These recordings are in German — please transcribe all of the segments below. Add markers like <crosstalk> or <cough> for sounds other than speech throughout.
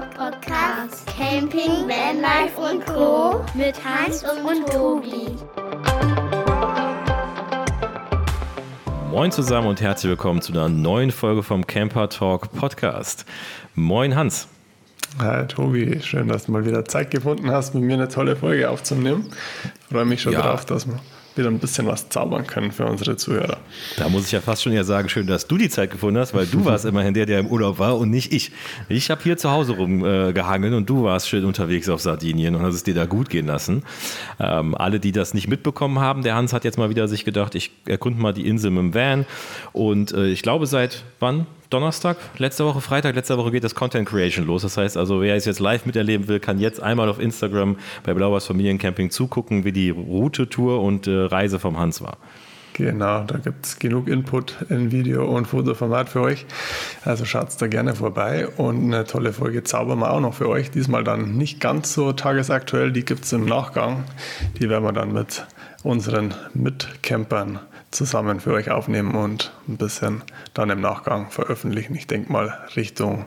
Podcast Camping, Vanlife und Co. mit Hans und Tobi. Moin zusammen und herzlich willkommen zu einer neuen Folge vom Camper Talk Podcast. Moin Hans. Hi Tobi, schön, dass du mal wieder Zeit gefunden hast, mit mir eine tolle Folge aufzunehmen. Ich freue mich schon ja. darauf, dass wir wieder ein bisschen was zaubern können für unsere Zuhörer. Da muss ich ja fast schon ja sagen, schön, dass du die Zeit gefunden hast, weil du warst <laughs> immerhin der, der im Urlaub war und nicht ich. Ich habe hier zu Hause rumgehangen äh, und du warst schön unterwegs auf Sardinien und hast es dir da gut gehen lassen. Ähm, alle, die das nicht mitbekommen haben, der Hans hat jetzt mal wieder sich gedacht, ich erkunde mal die Insel mit dem Van und äh, ich glaube seit wann? Donnerstag, letzte Woche Freitag, letzte Woche geht das Content Creation los. Das heißt also, wer es jetzt live miterleben will, kann jetzt einmal auf Instagram bei Blauers Familiencamping zugucken, wie die Route, Tour und äh, Reise vom Hans war. Genau, da gibt es genug Input in Video- und Fotoformat für euch. Also schaut da gerne vorbei und eine tolle Folge zaubern wir auch noch für euch. Diesmal dann nicht ganz so tagesaktuell, die gibt es im Nachgang. Die werden wir dann mit unseren Mitcampern zusammen für euch aufnehmen und ein bisschen dann im Nachgang veröffentlichen. Ich denke mal, Richtung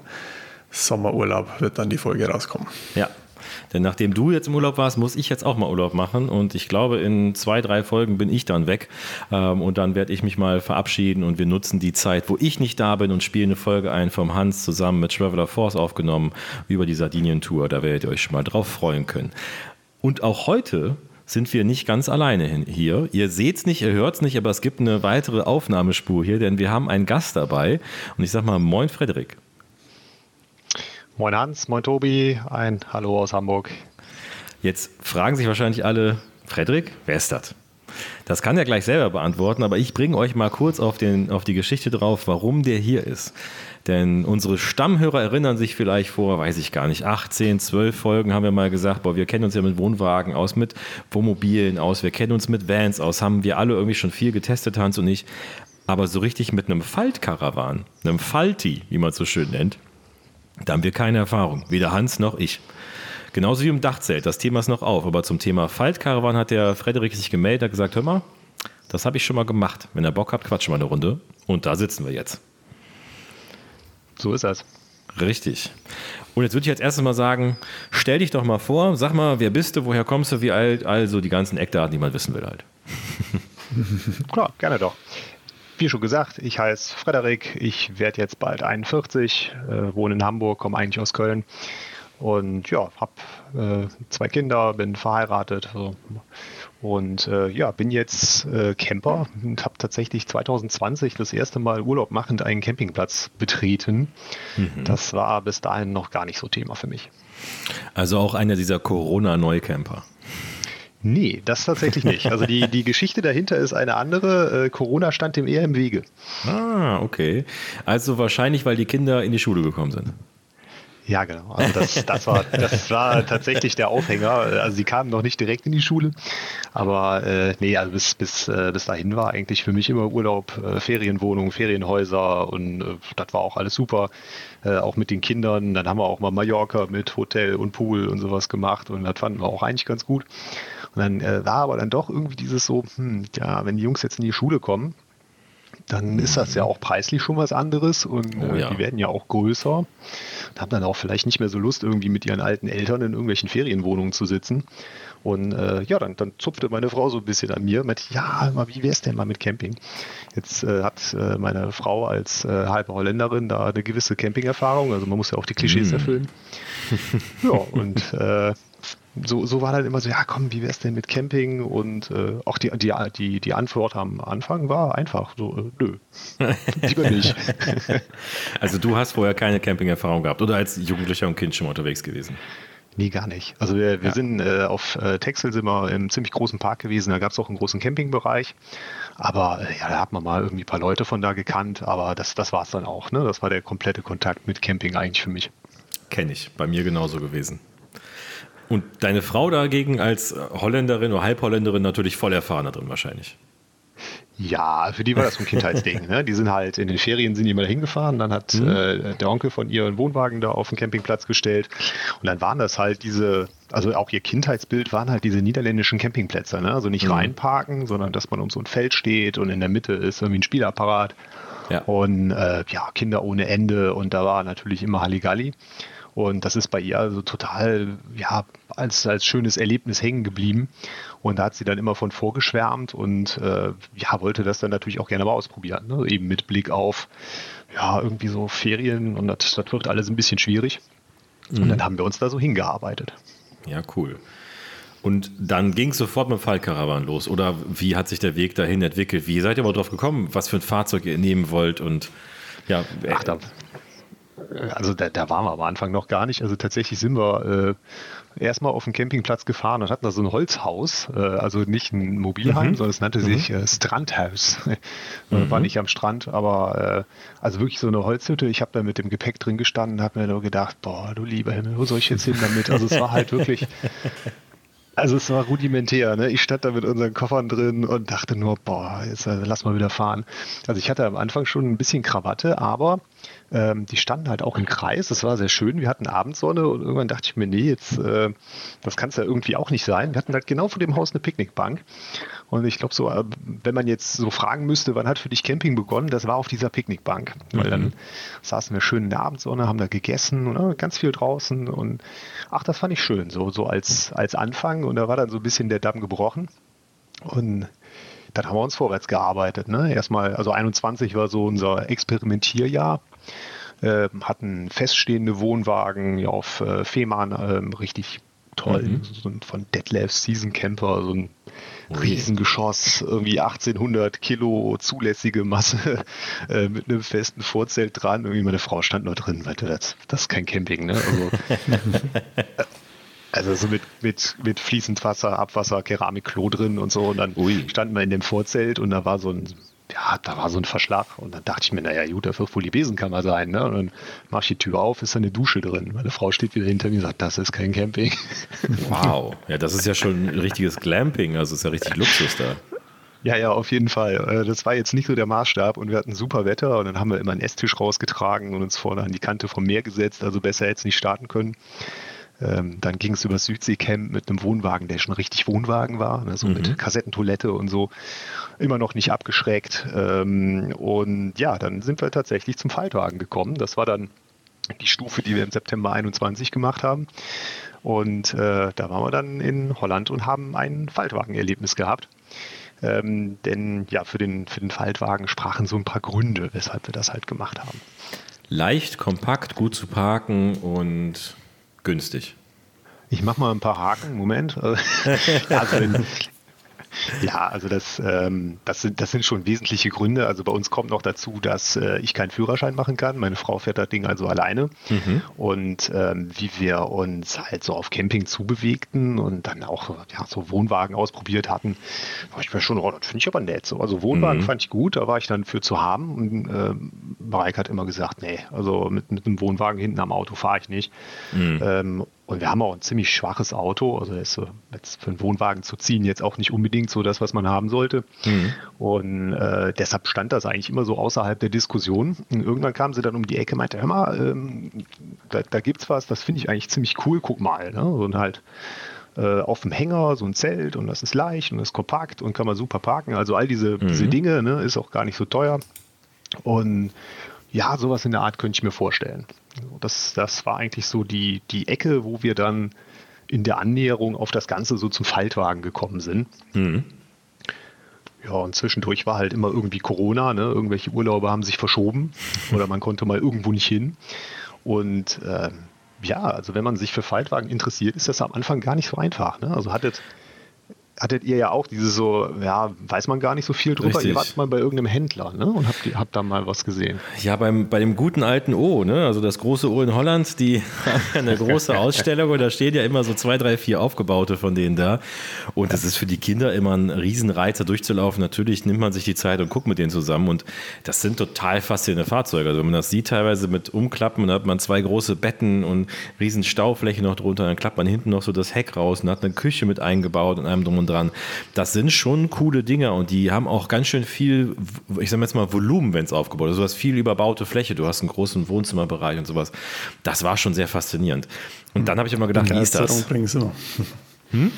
Sommerurlaub wird dann die Folge rauskommen. Ja, denn nachdem du jetzt im Urlaub warst, muss ich jetzt auch mal Urlaub machen. Und ich glaube, in zwei, drei Folgen bin ich dann weg. Ähm, und dann werde ich mich mal verabschieden und wir nutzen die Zeit, wo ich nicht da bin und spielen eine Folge ein vom Hans zusammen mit Traveler Force aufgenommen über die Sardinien-Tour. Da werdet ihr euch schon mal drauf freuen können. Und auch heute sind wir nicht ganz alleine hier. Ihr seht es nicht, ihr hört es nicht, aber es gibt eine weitere Aufnahmespur hier, denn wir haben einen Gast dabei. Und ich sage mal, moin Frederik. Moin Hans, moin Tobi, ein Hallo aus Hamburg. Jetzt fragen sich wahrscheinlich alle, Frederik, wer ist das? Das kann er gleich selber beantworten, aber ich bringe euch mal kurz auf, den, auf die Geschichte drauf, warum der hier ist. Denn unsere Stammhörer erinnern sich vielleicht vor, weiß ich gar nicht, 18, 12 Folgen haben wir mal gesagt, boah, wir kennen uns ja mit Wohnwagen aus, mit Wohnmobilen aus, wir kennen uns mit Vans aus, haben wir alle irgendwie schon viel getestet, Hans und ich. Aber so richtig mit einem Faltkarawan, einem Falti, wie man es so schön nennt, da haben wir keine Erfahrung, weder Hans noch ich. Genauso wie im Dachzelt, das Thema ist noch auf, aber zum Thema Faltkarawan hat der Frederik sich gemeldet, hat gesagt, hör mal, das habe ich schon mal gemacht. Wenn ihr Bock habt, quatschen wir eine Runde. Und da sitzen wir jetzt. So ist das. Richtig. Und jetzt würde ich als erstes mal sagen, stell dich doch mal vor, sag mal, wer bist du, woher kommst du, wie alt, also die ganzen Eckdaten, die man wissen will halt. <laughs> Klar, gerne doch. Wie schon gesagt, ich heiße Frederik, ich werde jetzt bald 41, äh, wohne in Hamburg, komme eigentlich aus Köln und ja, habe äh, zwei Kinder, bin verheiratet. So. Und äh, ja, bin jetzt äh, Camper und habe tatsächlich 2020 das erste Mal Urlaub machend einen Campingplatz betreten. Mhm. Das war bis dahin noch gar nicht so Thema für mich. Also auch einer dieser Corona-Neucamper. Nee, das tatsächlich nicht. Also die, die Geschichte dahinter ist eine andere. Äh, Corona stand dem eher im Wege. Ah, okay. Also wahrscheinlich, weil die Kinder in die Schule gekommen sind. Ja, genau. Also das, das, war, das war tatsächlich der Aufhänger. Also sie kamen noch nicht direkt in die Schule, aber äh, nee, also bis, bis, äh, bis dahin war eigentlich für mich immer Urlaub, äh, Ferienwohnung, Ferienhäuser und äh, das war auch alles super. Äh, auch mit den Kindern. Dann haben wir auch mal Mallorca mit Hotel und Pool und sowas gemacht und das fanden wir auch eigentlich ganz gut. Und dann äh, war aber dann doch irgendwie dieses so, hm, ja, wenn die Jungs jetzt in die Schule kommen, dann ist das ja auch preislich schon was anderes und oh, ja. die werden ja auch größer und haben dann auch vielleicht nicht mehr so Lust, irgendwie mit ihren alten Eltern in irgendwelchen Ferienwohnungen zu sitzen. Und äh, ja, dann, dann zupfte meine Frau so ein bisschen an mir mit, ja, mal, wie wär's denn mal mit Camping? Jetzt äh, hat äh, meine Frau als äh, halbe Holländerin da eine gewisse Camping-Erfahrung, also man muss ja auch die Klischees mm. erfüllen. <laughs> ja, und äh, so, so war dann immer so, ja komm, wie wär's denn mit Camping? Und äh, auch die, die, die, die Antwort am Anfang war einfach so, äh, nö, <laughs> lieber nicht. also du hast vorher keine Camping-Erfahrung gehabt oder als Jugendlicher und Kind schon mal unterwegs gewesen? Nee, gar nicht. Also wir, wir ja. sind äh, auf äh, Texel sind wir im ziemlich großen Park gewesen, da gab es auch einen großen Campingbereich. Aber äh, ja, da hat man mal irgendwie ein paar Leute von da gekannt, aber das, das war es dann auch. Ne? Das war der komplette Kontakt mit Camping eigentlich für mich. Kenne ich, bei mir genauso gewesen. Und deine Frau dagegen als Holländerin oder Halbholländerin natürlich voll erfahren drin wahrscheinlich. Ja, für die war das so ein Kindheitsding. Ne? Die sind halt in den Ferien sind die mal hingefahren, dann hat mhm. äh, der Onkel von ihr einen Wohnwagen da auf den Campingplatz gestellt und dann waren das halt diese, also auch ihr Kindheitsbild waren halt diese niederländischen Campingplätze. Ne? Also nicht mhm. reinparken, sondern dass man um so ein Feld steht und in der Mitte ist irgendwie ein Spielapparat ja. und äh, ja, Kinder ohne Ende und da war natürlich immer Halligalli. Und das ist bei ihr also total, ja, als, als schönes Erlebnis hängen geblieben. Und da hat sie dann immer von vorgeschwärmt und äh, ja, wollte das dann natürlich auch gerne mal ausprobieren. Ne? Eben mit Blick auf, ja, irgendwie so Ferien und das, das wird alles ein bisschen schwierig. Mhm. Und dann haben wir uns da so hingearbeitet. Ja, cool. Und dann ging es sofort mit dem Fallkarawan los. Oder wie hat sich der Weg dahin entwickelt? Wie seid ihr aber drauf gekommen, was für ein Fahrzeug ihr nehmen wollt? Und ja, Ach, da, also da, da waren wir am Anfang noch gar nicht. Also tatsächlich sind wir äh, erstmal auf den Campingplatz gefahren und hatten da so ein Holzhaus, äh, also nicht ein Mobilheim, mhm. sondern es nannte mhm. sich äh, Strandhaus. <laughs> mhm. War nicht am Strand, aber äh, also wirklich so eine Holzhütte. Ich habe da mit dem Gepäck drin gestanden und habe mir nur gedacht, boah, du lieber Himmel, wo soll ich jetzt hin damit? Also es war halt wirklich <laughs> also es war rudimentär, ne? Ich stand da mit unseren Koffern drin und dachte nur, boah, jetzt äh, lass mal wieder fahren. Also ich hatte am Anfang schon ein bisschen Krawatte, aber ähm, die standen halt auch im Kreis. Das war sehr schön. Wir hatten Abendsonne und irgendwann dachte ich mir, nee, jetzt, äh, das kann es ja irgendwie auch nicht sein. Wir hatten halt genau vor dem Haus eine Picknickbank. Und ich glaube so, äh, wenn man jetzt so fragen müsste, wann hat für dich Camping begonnen, das war auf dieser Picknickbank. Weil dann mhm. saßen wir schön in der Abendsonne, haben da gegessen und äh, ganz viel draußen und ach, das fand ich schön, so, so als, als Anfang. Und da war dann so ein bisschen der Damm gebrochen. Und dann haben wir uns vorwärts gearbeitet. Ne? Erstmal, also 21 war so unser Experimentierjahr. Äh, hatten feststehende Wohnwagen ja, auf äh, Fehmarn, äh, richtig toll. Mhm. So von Detlef Season Camper, so ein Riesengeschoss, irgendwie 1800 Kilo zulässige Masse <laughs> äh, mit einem festen Vorzelt dran. Irgendwie meine Frau stand nur drin, weil das, das ist kein Camping, ne? Also, <laughs> Also so mit, mit, mit fließend Wasser, Abwasser, Keramik, Klo drin und so. Und dann Ui. standen wir in dem Vorzelt und da war so ein, ja, da war so ein Verschlag. Und dann dachte ich mir, naja, gut, da wird wohl die Besenkammer sein. Ne? Und dann mach ich die Tür auf, ist da eine Dusche drin. Meine Frau steht wieder hinter mir und sagt, das ist kein Camping. <laughs> Wow, ja, das ist ja schon ein richtiges Glamping. Also ist ja richtig Luxus da. Ja, ja, auf jeden Fall. Äh, das war jetzt nicht so der Maßstab und wir hatten super Wetter und dann haben wir immer einen Esstisch rausgetragen und uns vorne an die Kante vom Meer gesetzt. Also besser hätte es nicht starten können. Ähm, dann ging es über das Südseecamp mit einem Wohnwagen, der schon richtig Wohnwagen war, ne, so mhm. mit Kassettentoilette und so, immer noch nicht abgeschreckt. Ähm, und ja, dann sind wir tatsächlich zum Faltwagen gekommen. Das war dann die Stufe, die wir im September 21 gemacht haben. Und äh, da waren wir dann in Holland und haben ein Faltwagen-Erlebnis gehabt. Ähm, denn ja, für den, für den Faltwagen sprachen so ein paar Gründe, weshalb wir das halt gemacht haben. Leicht, kompakt, gut zu parken und günstig. Ich mache mal ein paar Haken. Moment. <laughs> also, <laughs> ja, also das, ähm, das, sind, das sind schon wesentliche Gründe. Also bei uns kommt noch dazu, dass äh, ich keinen Führerschein machen kann. Meine Frau fährt das Ding also alleine. Mhm. Und ähm, wie wir uns halt so auf Camping zubewegten und dann auch ja, so Wohnwagen ausprobiert hatten, war ich mir schon, oh, das finde ich aber nett. So, also Wohnwagen mhm. fand ich gut, da war ich dann für zu haben. Und äh, Marek hat immer gesagt, nee, also mit, mit einem Wohnwagen hinten am Auto fahre ich nicht. Mhm. Ähm, und wir haben auch ein ziemlich schwaches Auto. Also ist jetzt für einen Wohnwagen zu ziehen jetzt auch nicht unbedingt so das, was man haben sollte. Mhm. Und äh, deshalb stand das eigentlich immer so außerhalb der Diskussion. Und irgendwann kam sie dann um die Ecke, meinte, hör mal, ähm, da, da gibt's was, das finde ich eigentlich ziemlich cool, guck mal. Ne? Und halt äh, auf dem Hänger so ein Zelt und das ist leicht und das ist kompakt und kann man super parken. Also all diese, mhm. diese Dinge, ne, ist auch gar nicht so teuer. Und ja, sowas in der Art könnte ich mir vorstellen. Das, das war eigentlich so die, die Ecke, wo wir dann in der Annäherung auf das Ganze so zum Faltwagen gekommen sind. Mhm. Ja, und zwischendurch war halt immer irgendwie Corona, ne? irgendwelche Urlaube haben sich verschoben <laughs> oder man konnte mal irgendwo nicht hin. Und äh, ja, also wenn man sich für Faltwagen interessiert, ist das am Anfang gar nicht so einfach. Ne? Also hattet hattet ihr ja auch diese so, ja, weiß man gar nicht so viel drüber. Richtig. Ihr wart mal bei irgendeinem Händler ne? und habt, habt da mal was gesehen. Ja, beim, bei dem guten alten O, ne? also das große O in Holland, die <laughs> haben eine große Ausstellung und da stehen ja immer so zwei, drei, vier aufgebaute von denen da. Und das ist für die Kinder immer ein Riesenreiz, da durchzulaufen. Natürlich nimmt man sich die Zeit und guckt mit denen zusammen und das sind total faszinierende Fahrzeuge. Also wenn man das sieht, teilweise mit Umklappen, dann hat man zwei große Betten und riesen Staufläche noch drunter, dann klappt man hinten noch so das Heck raus und hat eine Küche mit eingebaut und einem drum und dran. Das sind schon coole Dinger und die haben auch ganz schön viel, ich sag jetzt mal, Volumen, wenn es aufgebaut ist. Du hast viel überbaute Fläche, du hast einen großen Wohnzimmerbereich und sowas. Das war schon sehr faszinierend. Und dann habe ich immer gedacht, wie ist das? Hm?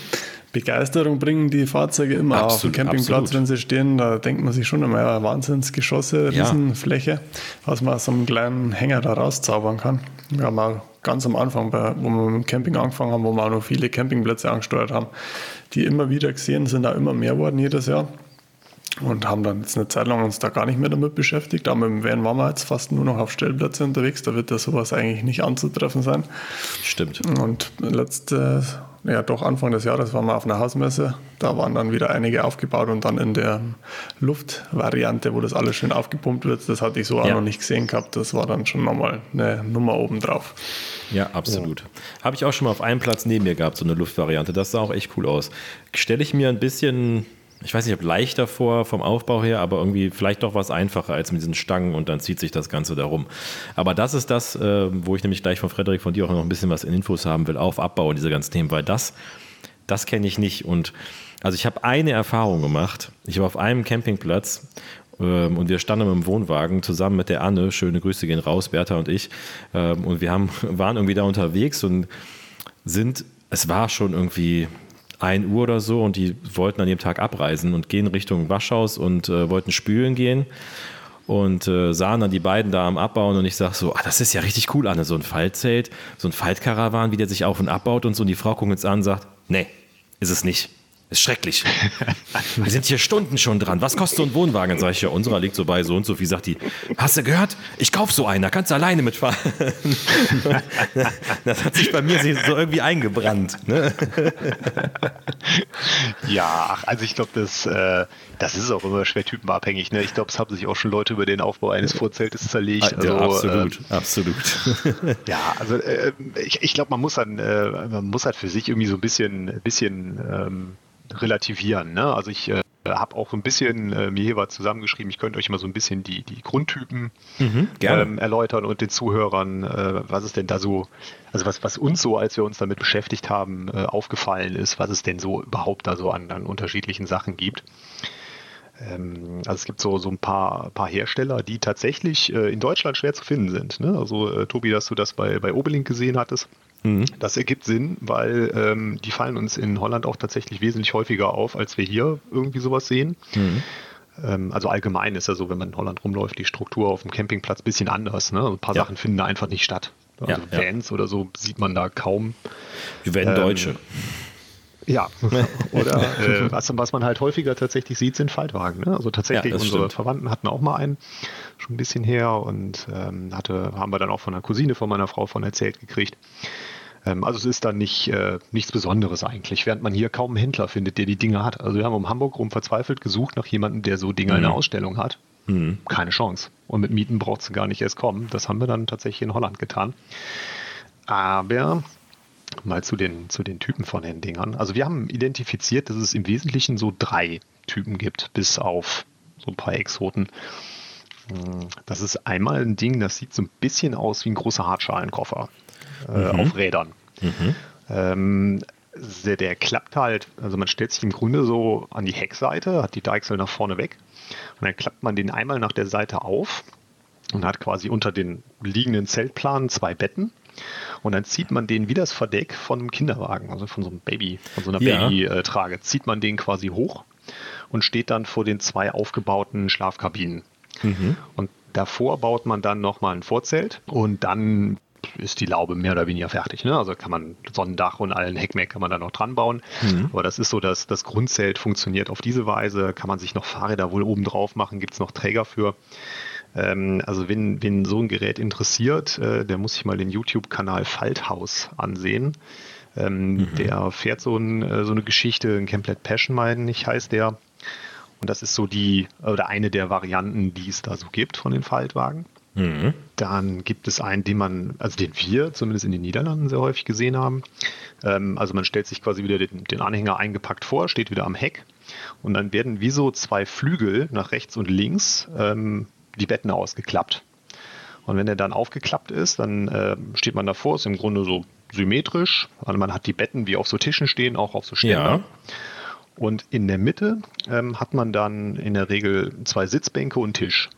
Begeisterung bringen die Fahrzeuge immer absolut, auf dem Campingplatz, absolut. wenn sie stehen. Da denkt man sich schon immer, ja, Wahnsinnsgeschosse, Riesenfläche, ja. was man aus so einem kleinen Hänger da rauszaubern kann. Wir haben auch ganz am Anfang, bei, wo wir mit dem Camping angefangen haben, wo wir auch noch viele Campingplätze angesteuert haben, die immer wieder gesehen sind, auch immer mehr worden jedes Jahr. Und haben dann jetzt eine Zeit lang uns da gar nicht mehr damit beschäftigt. Aber dem Van waren wir jetzt fast nur noch auf Stellplätze unterwegs. Da wird ja sowas eigentlich nicht anzutreffen sein. Stimmt. Und letzte, ja doch Anfang des Jahres waren wir auf einer Hausmesse. Da waren dann wieder einige aufgebaut und dann in der Luftvariante, wo das alles schön aufgepumpt wird. Das hatte ich so auch Ja. noch nicht gesehen gehabt. Das war dann schon nochmal eine Nummer obendrauf. Ja, absolut. Habe ich auch schon mal auf einem Platz neben mir gehabt, so eine Luftvariante. Das sah auch echt cool aus. Stelle ich mir ein bisschen, ich weiß nicht, ob leichter vor vom Aufbau her, aber irgendwie vielleicht doch was einfacher als mit diesen Stangen und dann zieht sich das Ganze darum. Aber das ist das, äh, wo ich nämlich gleich von Frederik von dir auch noch ein bisschen was in Infos haben will, auf Abbau und diese ganzen Themen, weil das, das kenne ich nicht. Und also ich habe eine Erfahrung gemacht. Ich war auf einem Campingplatz ähm, und wir standen im Wohnwagen zusammen mit der Anne. Schöne Grüße gehen raus, Bertha und ich. Ähm, und wir haben, <laughs> waren irgendwie da unterwegs und sind, es war schon irgendwie 1 Uhr oder so und die wollten an dem Tag abreisen und gehen Richtung Waschhaus und äh, wollten spülen gehen und äh, sahen dann die beiden da am Abbauen und ich sag so, ah, das ist ja richtig cool, Anne, so ein Faltzelt, so ein Faltkarawan, wie der sich auf und abbaut und so und die Frau guckt uns an und sagt, nee, ist es nicht. Ist schrecklich. Wir sind hier Stunden schon dran. Was kostet so ein Wohnwagen? Dann sag ich, ja, unserer liegt so bei so und so viel. Sagt die, hast du gehört? Ich kauf so einen, da kannst du alleine mitfahren. Das hat sich bei mir so irgendwie eingebrannt. Ne? Ja, also ich glaube, das, äh, das ist auch immer schwer typenabhängig. Ne? Ich glaube, es haben sich auch schon Leute über den Aufbau eines Vorzeltes zerlegt. Also, ja, absolut, äh, absolut. ja, also äh, ich, ich glaube, man muss dann, äh, man muss halt für sich irgendwie so ein bisschen, bisschen ähm, relativieren. Ne? Also ich äh, habe auch so ein bisschen äh, mir hier was zusammengeschrieben. Ich könnte euch mal so ein bisschen die, die Grundtypen gerne. ähm, erläutern und den Zuhörern, äh, was es denn da so, also was, was uns so, als wir uns damit beschäftigt haben, äh, aufgefallen ist, was es denn so überhaupt da so an, an unterschiedlichen Sachen gibt. Ähm, also es gibt so, so ein paar, paar Hersteller, die tatsächlich äh, in Deutschland schwer zu finden sind. Ne? Also äh, Tobi, dass du das bei, bei Obelink gesehen hattest. Das ergibt Sinn, weil ähm, die fallen uns in Holland auch tatsächlich wesentlich häufiger auf, als wir hier irgendwie sowas sehen. Ähm, also allgemein ist ja so, wenn man in Holland rumläuft, die Struktur auf dem Campingplatz ein bisschen anders. Ne? Ein paar Ja. Sachen finden da einfach nicht statt. Also Ja, ja. Vans oder so sieht man da kaum. Wir werden Ähm, Deutsche. Ja, <laughs> oder äh, was, was man halt häufiger tatsächlich sieht, sind Faltwagen. Ne? Also tatsächlich, Ja, unsere stimmt. Verwandten hatten auch mal einen, schon ein bisschen her und ähm, hatte, haben wir dann auch von einer Cousine von meiner Frau von erzählt gekriegt. Ähm, also es ist dann nicht, äh, nichts Besonderes eigentlich, während man hier kaum einen Händler findet, der die Dinge hat. Also wir haben um Hamburg rum verzweifelt gesucht nach jemandem, der so Dinge in der Ausstellung hat. Keine Chance. Und mit Mieten braucht es gar nicht erst kommen. Das haben wir dann tatsächlich in Holland getan. Aber mal zu den, zu den Typen von den Dingern. Also wir haben identifiziert, dass es im Wesentlichen so drei Typen gibt, bis auf so ein paar Exoten. Hm, Das ist einmal ein Ding, das sieht so ein bisschen aus wie ein großer Hartschalenkoffer äh, auf Rädern. Ähm, der, der klappt halt, also man stellt sich im Grunde so an die Heckseite, hat die Deichsel nach vorne weg und dann klappt man den einmal nach der Seite auf und hat quasi unter den liegenden Zeltplanen zwei Betten. Und dann zieht man den wie das Verdeck von einem Kinderwagen, also von so einem Baby, von so einer Ja. Babytrage, zieht man den quasi hoch und steht dann vor den zwei aufgebauten Schlafkabinen. Und davor baut man dann nochmal ein Vorzelt und dann ist die Laube mehr oder weniger fertig. Ne? Also kann man Sonnendach und allen Heckmeck kann man da noch dran bauen. Aber das ist so, dass das Grundzelt funktioniert auf diese Weise. Kann man sich noch Fahrräder wohl oben drauf machen, gibt es noch Träger für. Ähm, also wenn, wenn so ein Gerät interessiert, äh, der muss sich mal den YouTube-Kanal Falthaus ansehen. Ähm, Der fährt so, ein, äh, so eine Geschichte, ein Camplet Passion, meine ich, heißt der. Und das ist so die, oder eine der Varianten, die es da so gibt von den Faltwagen. Dann gibt es einen, den man, also den wir zumindest in den Niederlanden sehr häufig gesehen haben. Ähm, also man stellt sich quasi wieder den, den Anhänger eingepackt vor, steht wieder am Heck und dann werden wie so zwei Flügel nach rechts und links ähm, die Betten ausgeklappt. Und wenn er dann aufgeklappt ist, dann äh, steht man davor, ist im Grunde so symmetrisch. Also man hat die Betten wie auf so Tischen stehen, auch auf so Ständer. Ja. Und in der Mitte ähm, hat man dann in der Regel zwei Sitzbänke und Tisch.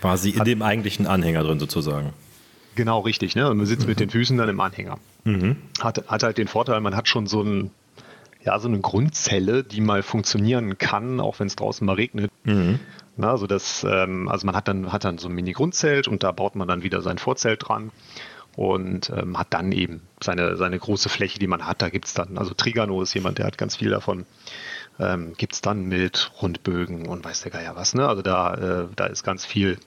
Quasi in dem eigentlichen Anhänger drin sozusagen. Genau, richtig. Ne? Und man sitzt mit den Füßen dann im Anhänger. Hat, hat halt den Vorteil, man hat schon so, ein, ja, so eine Grundzelle, die mal funktionieren kann, auch wenn es draußen mal regnet. Na, also, das, ähm, also man hat dann, hat dann so ein Mini-Grundzelt und da baut man dann wieder sein Vorzelt dran. und ähm, hat dann eben seine, seine große Fläche, die man hat. Da gibt es dann, also Trigano ist jemand, der hat ganz viel davon. Ähm, gibt es dann mit Rundbögen und weiß der Geier was. Ne? Also da, äh, da ist ganz viel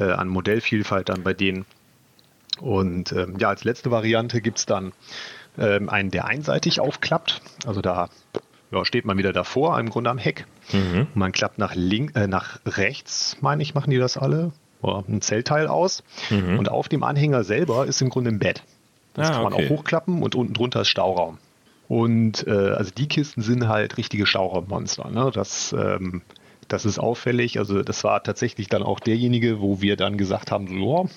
äh, an Modellvielfalt dann bei denen. Und ähm, ja, als letzte Variante gibt es dann ähm, einen, der einseitig aufklappt. Also da ja, steht man wieder davor, im Grunde am Heck. Mhm. Man klappt nach, link, äh, nach rechts, meine ich, machen die das alle ein Zellteil aus. Mhm. Und auf dem Anhänger selber ist im Grunde ein Bett. Das ah, kann man okay. auch hochklappen und unten drunter ist Stauraum. Und äh, also die Kisten sind halt richtige Stauraummonster. Ne? Das, ähm, das ist auffällig. Also das war tatsächlich dann auch derjenige, wo wir dann gesagt haben, so,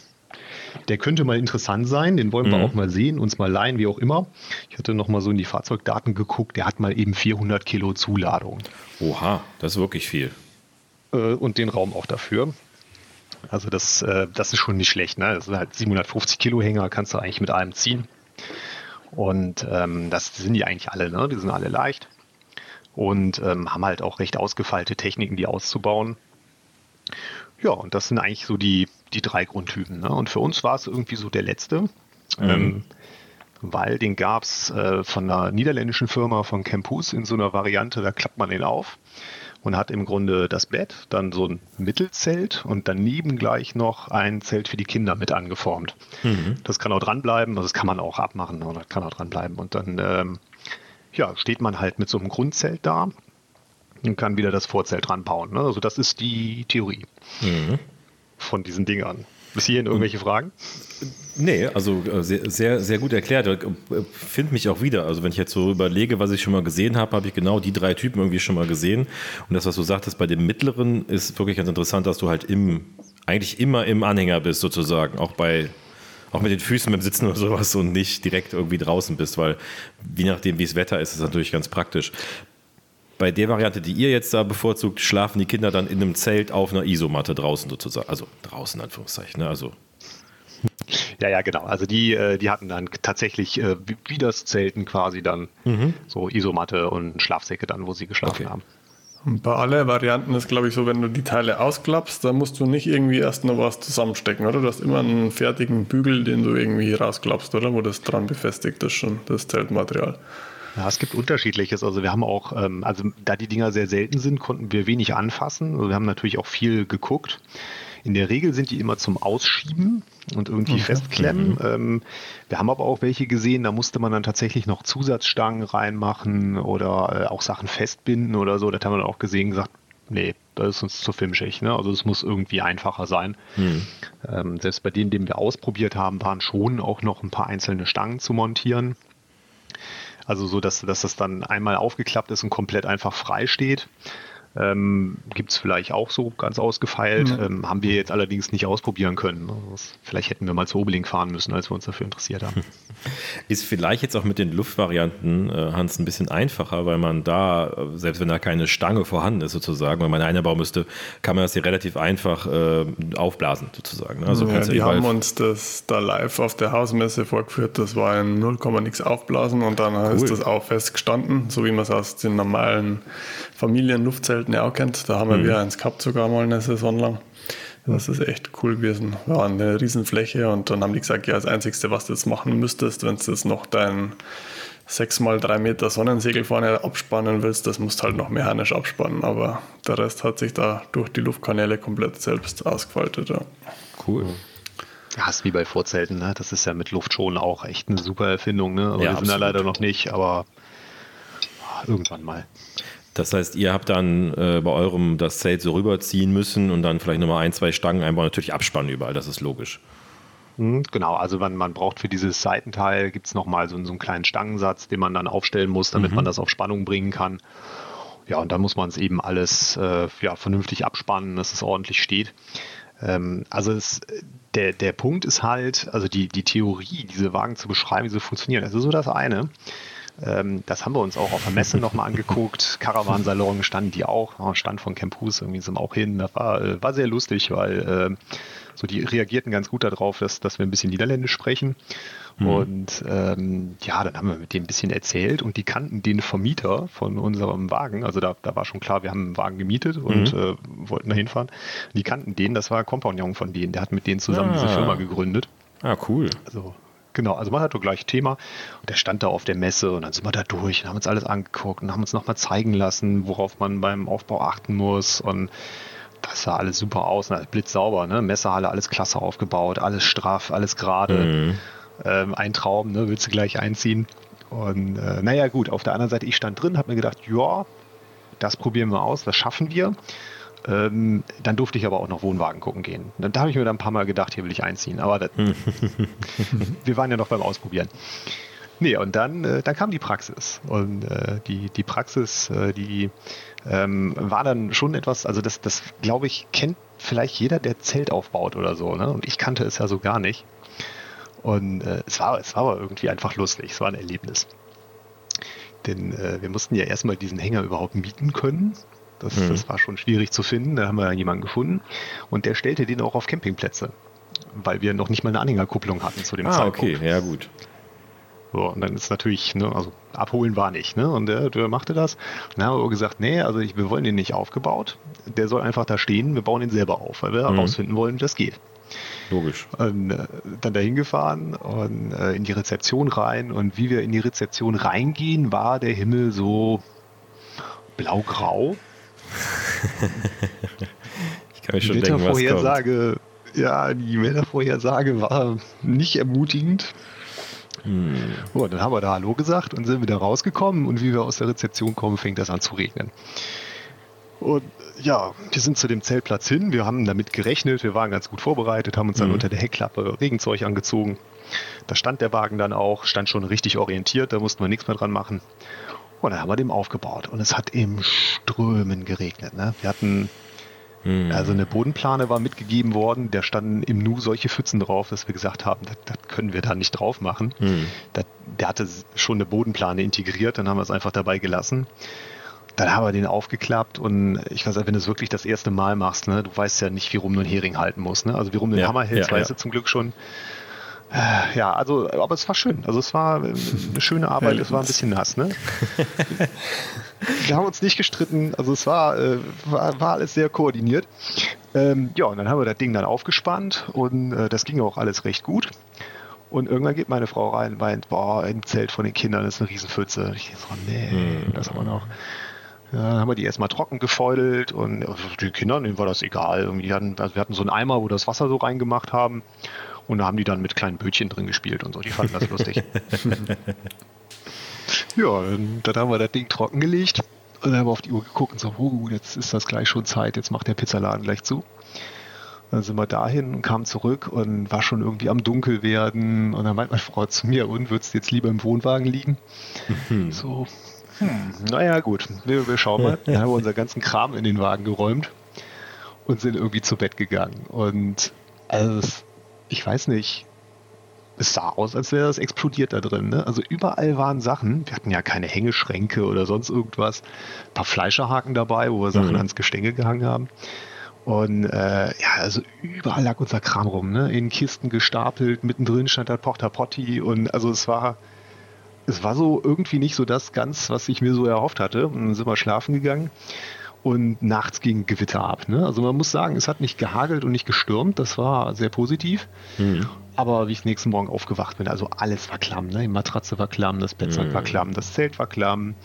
der könnte mal interessant sein, den wollen wir mhm. auch mal sehen, uns mal leihen, wie auch immer. Ich hatte noch mal so in die Fahrzeugdaten geguckt, der hat mal eben 400 Kilo Zuladung. Oha, das ist wirklich viel. Äh, und den Raum auch dafür. Also das, äh, das ist schon nicht schlecht. Ne? Das sind halt 750 Kilo Hänger, kannst du eigentlich mit einem ziehen. Und ähm, das sind die eigentlich alle, ne? Die sind alle leicht und ähm, haben halt auch recht ausgefeilte Techniken, die auszubauen. Ja, und das sind eigentlich so die, die drei Grundtypen. Ne? Und für uns war es irgendwie so der letzte, mhm. ähm, weil den gab es äh, von einer niederländischen Firma von Campus in so einer Variante, da klappt man den auf und hat im Grunde das Bett, dann so ein Mittelzelt und daneben gleich noch ein Zelt für die Kinder mit angeformt. Mhm. Das kann auch dranbleiben, also das kann man auch abmachen oder kann auch dranbleiben. Und dann ähm, ja, steht man halt mit so einem Grundzelt da und kann wieder das Vorzelt dran bauen. Ne? Also das ist die Theorie mhm. von diesen Dingern. Bis hierhin irgendwelche Fragen? Nee, also äh, sehr, sehr, sehr gut erklärt. Äh, Finde mich auch wieder. Also wenn ich jetzt so überlege, was ich schon mal gesehen habe, habe ich genau die drei Typen irgendwie schon mal gesehen. Und das, was du sagtest, bei dem mittleren ist wirklich ganz interessant, dass du halt im, eigentlich immer im Anhänger bist, sozusagen. Auch bei auch mit den Füßen beim Sitzen oder sowas und nicht direkt irgendwie draußen bist, weil je nachdem, wie es Wetter ist, ist es natürlich ganz praktisch. Bei der Variante, die ihr jetzt da bevorzugt, schlafen die Kinder dann in einem Zelt auf einer Isomatte draußen sozusagen. Also draußen, in Anführungszeichen. Ne? Also ja, ja, genau. Also die, äh, die hatten dann tatsächlich äh, wie das Zelten quasi dann mhm. so Isomatte und Schlafsäcke dann, wo sie geschlafen okay. haben. Und bei allen Varianten ist, glaube ich, so, wenn du die Teile ausklappst, dann musst du nicht irgendwie erst noch was zusammenstecken, oder? Du hast immer einen fertigen Bügel, den du irgendwie rausklappst, oder? Wo das dran befestigt ist schon, das Zeltmaterial. Ja, es gibt unterschiedliches. Also wir haben auch, ähm, also da die Dinger sehr selten sind, konnten wir wenig anfassen. Also wir haben natürlich auch viel geguckt. In der Regel sind die immer zum Ausschieben und irgendwie okay. festklemmen. Mhm. Ähm, wir haben aber auch welche gesehen, da musste man dann tatsächlich noch Zusatzstangen reinmachen oder äh, auch Sachen festbinden oder so. Das haben wir dann auch gesehen gesagt, nee, das ist uns zu filmschig. Ne? Also es muss irgendwie einfacher sein. Mhm. Ähm, selbst bei denen, den wir ausprobiert haben, waren schon auch noch ein paar einzelne Stangen zu montieren. Also so, dass, dass das dann einmal aufgeklappt ist und komplett einfach frei steht. Ähm, Gibt es vielleicht auch so ganz ausgefeilt. Mhm. Ähm, haben wir jetzt allerdings nicht ausprobieren können. Also vielleicht hätten wir mal zu Obeling fahren müssen, als wir uns dafür interessiert haben. <laughs> Ist vielleicht jetzt auch mit den Luftvarianten, äh, Hans, ein bisschen einfacher, weil man da, äh, selbst wenn da keine Stange vorhanden ist, sozusagen, wenn man eine einbauen müsste, kann man das hier relativ einfach äh, aufblasen, sozusagen. Ne? Also ja, die haben uns das da live auf der Hausmesse vorgeführt. Das war ein 0, nichts aufblasen und dann cool. ist das auch festgestanden, so wie man es aus den normalen Familienluftzelten ja auch kennt. Da haben wir mhm. wieder eins gehabt, sogar mal eine Saison lang. Das ist echt cool gewesen. War eine Riesenfläche und dann haben die gesagt, ja, das Einzige, was du jetzt machen müsstest, wenn du jetzt noch dein 6 mal 3 Meter Sonnensegel vorne abspannen willst, das musst du halt noch mechanisch abspannen. Aber der Rest hat sich da durch die Luftkanäle komplett selbst ausgefaltet. Ja. Cool. Ja, ist wie bei Vorzelten, ne? Das ist ja mit Luft schon auch echt eine super Erfindung, ne? Aber ja, wir sind da leider noch nicht, aber irgendwann mal. Das heißt, ihr habt dann äh, bei eurem das Zelt so rüberziehen müssen und dann vielleicht nochmal ein, zwei Stangen einbauen. Natürlich abspannen überall, das ist logisch. Mhm, genau, also man, man braucht für dieses Seitenteil, gibt es nochmal so, so einen kleinen Stangensatz, den man dann aufstellen muss, damit mhm. man das auf Spannung bringen kann. Ja, und dann muss man es eben alles äh, ja, vernünftig abspannen, dass es ordentlich steht. Ähm, also es, der, der Punkt ist halt, also die, die Theorie, diese Wagen zu beschreiben, wie sie funktionieren, das ist so das eine. Ähm, das haben wir uns auch auf der Messe nochmal angeguckt. <laughs> Caravansalon standen die auch, stand von Campus irgendwie sind wir auch hin. Das war, äh, war sehr lustig, weil äh, so die reagierten ganz gut darauf, dass, dass wir ein bisschen Niederländisch sprechen. Mhm. Und ähm, ja, dann haben wir mit dem ein bisschen erzählt und die kannten den Vermieter von unserem Wagen. Also da, da war schon klar, wir haben einen Wagen gemietet und mhm. äh, wollten da hinfahren. Die kannten den, das war ein Kompagnon von denen, der hat mit denen zusammen ah. diese Firma gegründet. Ah, cool. Also Genau, also man hatte gleich Thema und der stand da auf der Messe und dann sind wir da durch und haben uns alles angeguckt und haben uns nochmal zeigen lassen, worauf man beim Aufbau achten muss und das sah alles super aus, ne? blitzsauber, ne? Messehalle, alles klasse aufgebaut, alles straff, alles gerade. Mhm. Ähm, ein Traum, ne? willst du gleich einziehen. Und äh, naja, gut, auf der anderen Seite, ich stand drin, habe mir gedacht, ja, das probieren wir aus, das schaffen wir. Ähm, dann durfte ich aber auch noch Wohnwagen gucken gehen. Und da habe ich mir dann ein paar Mal gedacht, hier will ich einziehen. Aber das, <laughs> wir waren ja noch beim Ausprobieren. Nee, und dann, äh, dann kam die Praxis. Und äh, die, die Praxis, äh, die ähm, war dann schon etwas, also das, das glaube ich, kennt vielleicht jeder, der Zelt aufbaut oder so. Ne? Und ich kannte es ja so gar nicht. Und äh, es, war, es war aber irgendwie einfach lustig. Es war ein Erlebnis. Denn äh, wir mussten ja erstmal diesen Hänger überhaupt mieten können. Das, mhm. das war schon schwierig zu finden. Da haben wir jemanden gefunden und der stellte den auch auf Campingplätze, weil wir noch nicht mal eine Anhängerkupplung hatten zu dem ah, Zeitpunkt. okay, ja gut. So, und dann ist natürlich, ne, also abholen war nicht, ne? Und der, der machte das. Und dann haben wir gesagt, nee, also ich, wir wollen den nicht aufgebaut. Der soll einfach da stehen, wir bauen ihn selber auf, weil wir mhm. herausfinden wollen, wie das geht. Logisch. Und äh, dann dahin gefahren und äh, in die Rezeption rein. Und wie wir in die Rezeption reingehen, war der Himmel so blau-grau. <laughs> ich kann mich schon denken, was kommt. Ja, die Wettervorhersage war nicht ermutigend. Hm. Oh, dann haben wir da Hallo gesagt und sind wieder rausgekommen und wie wir aus der Rezeption kommen, fängt das an zu regnen. Und ja, wir sind zu dem Zeltplatz hin, wir haben damit gerechnet, wir waren ganz gut vorbereitet, haben uns dann mhm. unter der Heckklappe Regenzeug angezogen. Da stand der Wagen dann auch, stand schon richtig orientiert, da mussten wir nichts mehr dran machen. Und dann haben wir dem aufgebaut. Und es hat im Strömen geregnet. Ne? Wir hatten, hm. also eine Bodenplane war mitgegeben worden, da standen im Nu solche Pfützen drauf, dass wir gesagt haben, das, das können wir da nicht drauf machen. Hm. Das, der hatte schon eine Bodenplane integriert, dann haben wir es einfach dabei gelassen. Dann haben wir den aufgeklappt und ich weiß nicht, wenn du es wirklich das erste Mal machst, ne, du weißt ja nicht, wie rum du einen Hering halten musst. Ne? Also wie rum du den ja, Hammer hältst, ja, weißt ja. du zum Glück schon. Ja, also, aber es war schön. Also es war eine schöne <laughs> Arbeit, es war ein bisschen nass, ne? <laughs> Wir haben uns nicht gestritten, also es war, äh, war, war alles sehr koordiniert. Ähm, ja, und dann haben wir das Ding dann aufgespannt und äh, das ging auch alles recht gut. Und irgendwann geht meine Frau rein und meint, boah, im Zelt von den Kindern ist eine Riesenpfütze. Ich so, nee, hm. das haben wir noch. Ja, dann haben wir die erstmal trocken gefeudelt und also den Kindern denen war das egal. Irgendwie hatten, also wir hatten so einen Eimer, wo das Wasser so reingemacht haben. Und da haben die dann mit kleinen Bötchen drin gespielt und so. Die fanden das lustig. <laughs> ja, dann, dann, haben wir das Ding trockengelegt. Und dann haben wir auf die Uhr geguckt und so, oh, jetzt ist das gleich schon Zeit, jetzt macht der Pizzaladen gleich zu. Dann sind wir dahin und kamen zurück und war schon irgendwie am Dunkel werden. Und dann meint meine Frau zu mir, und würdest du jetzt lieber im Wohnwagen liegen? Mhm. So, hm, naja, gut, wir, wir schauen mal. Dann haben wir unseren ganzen Kram in den Wagen geräumt und sind irgendwie zu Bett gegangen. Und also es, ich weiß nicht, es sah aus, als wäre das explodiert da drin. Ne? Also überall waren Sachen. Wir hatten ja keine Hängeschränke oder sonst irgendwas. Ein paar Fleischerhaken dabei, wo wir Sachen mhm. ans Gestänge gehangen haben. Und äh, ja, also überall lag unser Kram rum, ne? In Kisten gestapelt, mittendrin stand der Porta Potti und also es war, es war so irgendwie nicht so das ganz, was ich mir so erhofft hatte. Und dann sind wir schlafen gegangen und nachts ging Gewitter ab. Ne? Also man muss sagen, es hat nicht gehagelt und nicht gestürmt, das war sehr positiv. Mhm. Aber wie ich nächsten Morgen aufgewacht bin, also alles war klamm. Ne? Die Matratze war klamm, das Bettzeug mhm. war klamm, das Zelt war klamm.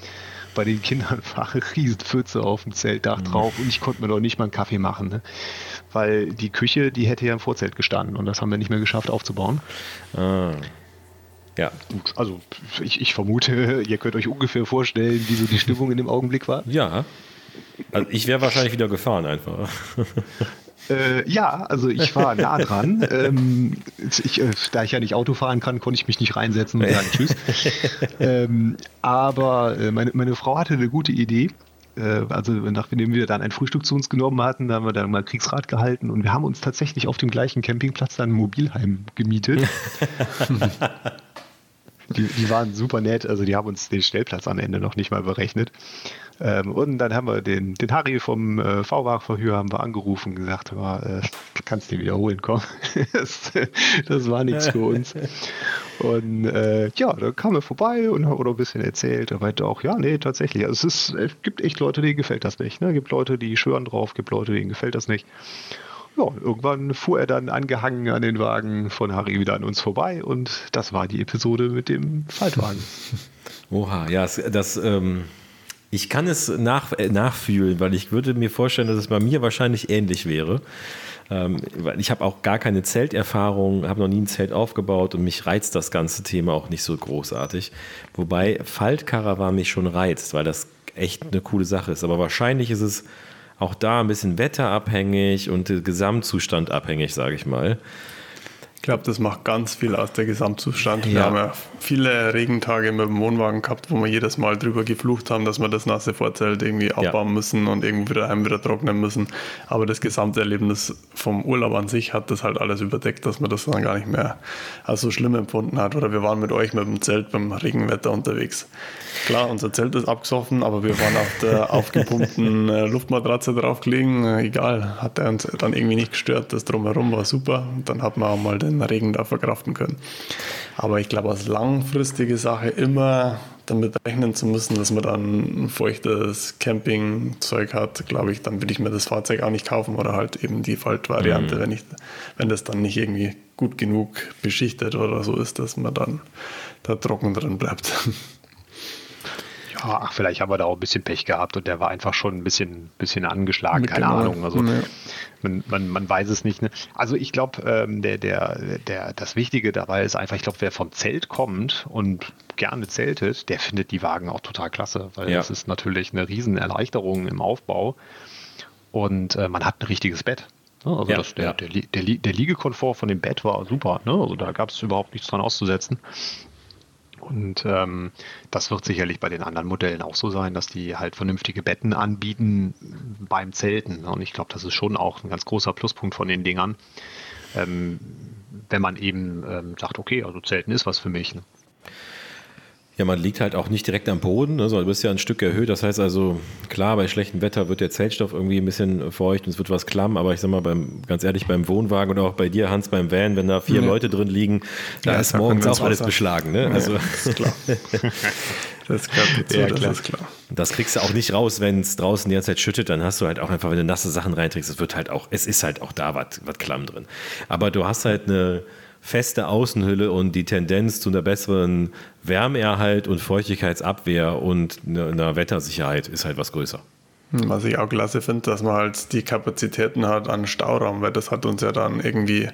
Bei den Kindern <laughs> war eine Riesenpfütze auf dem Zeltdach mhm. drauf und ich konnte mir noch nicht mal einen Kaffee machen. Ne? Weil die Küche, die hätte ja im Vorzelt gestanden und das haben wir nicht mehr geschafft aufzubauen. Ah. Ja. Gut, also ich, ich vermute, <laughs> ihr könnt euch ungefähr vorstellen, wie so die Stimmung in dem Augenblick war. Ja, also ich wäre wahrscheinlich wieder gefahren einfach. Äh, ja, also ich war <laughs> nah dran. ähm, ich, äh, da ich ja nicht Auto fahren kann, konnte ich mich nicht reinsetzen und sagen Tschüss. <laughs> ähm, aber äh, meine, meine Frau hatte eine gute Idee. Äh, also nachdem wir dann ein Frühstück zu uns genommen hatten, da haben wir dann mal Kriegsrat gehalten und wir haben uns tatsächlich auf dem gleichen Campingplatz dann ein Mobilheim gemietet. <laughs> die, die waren super nett, also die haben uns den Stellplatz am Ende noch nicht mal berechnet. Ähm, und dann haben wir den, den Harry vom äh, wir angerufen und gesagt, äh, kannst du wiederholen, komm. <laughs> das, das, war nichts für uns. Und äh, ja, da kam er vorbei und hat ein bisschen erzählt. Er meinte auch, ja, nee, tatsächlich. Also es, ist, es gibt echt Leute, denen gefällt das nicht. Ne? Es gibt Leute, die schwören drauf, gibt Leute, denen gefällt das nicht. ja, irgendwann fuhr er dann angehangen an den Wagen von Harry wieder an uns vorbei und das war die Episode mit dem Faltwagen. <laughs> Oha, ja, das, das ähm, ich kann es nach, äh, nachfühlen, weil ich würde mir vorstellen, dass es bei mir wahrscheinlich ähnlich wäre. Ähm, ich habe auch gar keine Zelterfahrung, habe noch nie ein Zelt aufgebaut und mich reizt das ganze Thema auch nicht so großartig. Wobei Faltkarawan mich schon reizt, weil das echt eine coole Sache ist. Aber wahrscheinlich ist es auch da ein bisschen wetterabhängig und Gesamtzustand abhängig, sage ich mal. Ich glaube, das macht ganz viel aus der Gesamtzustand. Ja. Wir haben ja viele Regentage mit dem Wohnwagen gehabt, wo wir jedes Mal drüber geflucht haben, dass wir das nasse Vorzelt irgendwie abbauen ja. müssen und irgendwie wieder heim wieder trocknen müssen. Aber das gesamte Erlebnis vom Urlaub an sich hat das halt alles überdeckt, dass man das dann gar nicht mehr als so schlimm empfunden hat. Oder wir waren mit euch mit dem Zelt beim Regenwetter unterwegs. Klar, unser Zelt ist abgesoffen, aber wir waren auf der <laughs> aufgepumpten äh, Luftmatratze drauf gelegen. Äh, egal, hat er uns dann irgendwie nicht gestört. Das drumherum war super. Und dann hat man auch mal den Regen da verkraften können. Aber ich glaube, als langfristige Sache immer damit rechnen zu müssen, dass man dann ein feuchtes Campingzeug hat, glaube ich, dann will ich mir das Fahrzeug auch nicht kaufen oder halt eben die Faltvariante, mhm. wenn, ich, wenn das dann nicht irgendwie gut genug beschichtet oder so ist, dass man dann da trocken drin bleibt. <laughs> ach, vielleicht haben wir da auch ein bisschen Pech gehabt und der war einfach schon ein bisschen, bisschen angeschlagen, keine genau. Ahnung. Also nee. man, man, man weiß es nicht. Ne? Also ich glaube, ähm, der, der, der, das Wichtige dabei ist einfach, ich glaube, wer vom Zelt kommt und gerne zeltet, der findet die Wagen auch total klasse, weil ja. das ist natürlich eine Riesenerleichterung im Aufbau und äh, man hat ein richtiges Bett. Ne? Also ja, das, der, ja. der, der, der, Liegekomfort von dem Bett war super. Ne? Also da gab es überhaupt nichts dran auszusetzen. Und ähm, das wird sicherlich bei den anderen Modellen auch so sein, dass die halt vernünftige Betten anbieten beim Zelten. Und ich glaube, das ist schon auch ein ganz großer Pluspunkt von den Dingern, ähm, wenn man eben ähm, sagt, okay, also Zelten ist was für mich. Ne? Ja, man liegt halt auch nicht direkt am Boden, ne, sondern du bist ja ein Stück erhöht. Das heißt also, klar, bei schlechtem Wetter wird der Zeltstoff irgendwie ein bisschen feucht und es wird was klamm, aber ich sag mal, beim, ganz ehrlich, beim Wohnwagen oder auch bei dir, Hans, beim Van, wenn da vier ja. Leute drin liegen, da ja, ist morgens auch alles beschlagen. Ne? Also. Ja, ist klar. <laughs> das ja, das ist klar. Das kriegst du auch nicht raus, wenn es draußen die ganze Zeit schüttet, dann hast du halt auch einfach, wenn du nasse Sachen reinträgst, es wird halt auch, es ist halt auch da was klamm drin. Aber du hast halt eine feste Außenhülle und die Tendenz zu einer besseren Wärmeerhalt und Feuchtigkeitsabwehr und einer Wettersicherheit ist halt was größer. Was ich auch klasse finde, dass man halt die Kapazitäten hat an Stauraum, weil das hat uns ja dann irgendwie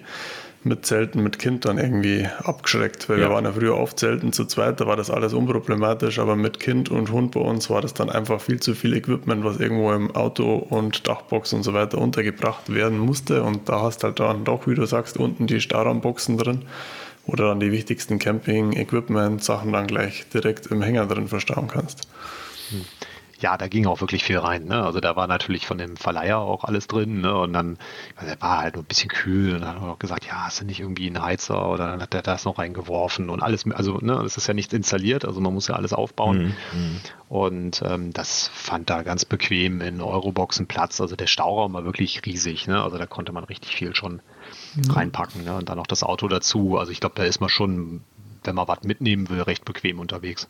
mit Zelten mit Kind dann irgendwie abgeschreckt, weil ja. wir waren ja früher oft Zelten zu zweit, da war das alles unproblematisch, aber mit Kind und Hund bei uns war das dann einfach viel zu viel Equipment, was irgendwo im Auto und Dachbox und so weiter untergebracht werden musste und da hast halt dann doch, wie du sagst, unten die Stauraumboxen drin oder dann die wichtigsten Camping-Equipment-Sachen dann gleich direkt im Hänger drin verstauen kannst. Ja, da ging auch wirklich viel rein. Ne? Also da war natürlich von dem Verleiher auch alles drin. Ne? Und dann also war halt nur ein bisschen kühl. Und dann haben wir auch gesagt, ja, hast du nicht irgendwie einen Heizer? Oder dann hat der das noch reingeworfen und alles. Also ne, es ist ja nichts installiert. Also man muss ja alles aufbauen. Mhm. mhm. Und ähm, das fand da ganz bequem in Euroboxen Platz. Also der Stauraum war wirklich riesig. Ne? Also da konnte man richtig viel schon mhm. reinpacken. Ne? Und dann noch das Auto dazu. Also ich glaube, da ist man schon, wenn man was mitnehmen will, recht bequem unterwegs.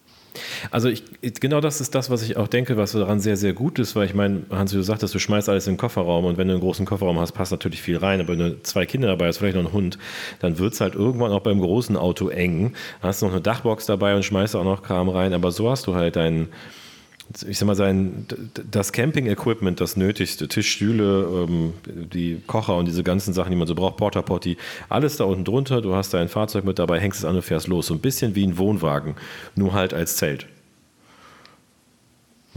Also ich, genau das ist das, was ich auch denke, was daran sehr, sehr gut ist, weil ich meine, Hans, du sagtest, du schmeißt alles in den Kofferraum und wenn du einen großen Kofferraum hast, passt natürlich viel rein, aber wenn du zwei Kinder dabei hast, vielleicht noch einen Hund, dann wird es halt irgendwann auch beim großen Auto eng. Hast noch eine Dachbox dabei und schmeißt auch noch Kram rein, aber so hast du halt deinen ich sag mal, sein, das Camping-Equipment, das Nötigste, Tisch, Stühle, ähm, die Kocher und diese ganzen Sachen, die man so braucht, Porta Potty, alles da unten drunter. Du hast dein Fahrzeug mit dabei, hängst es an und fährst los. So ein bisschen wie ein Wohnwagen, nur halt als Zelt.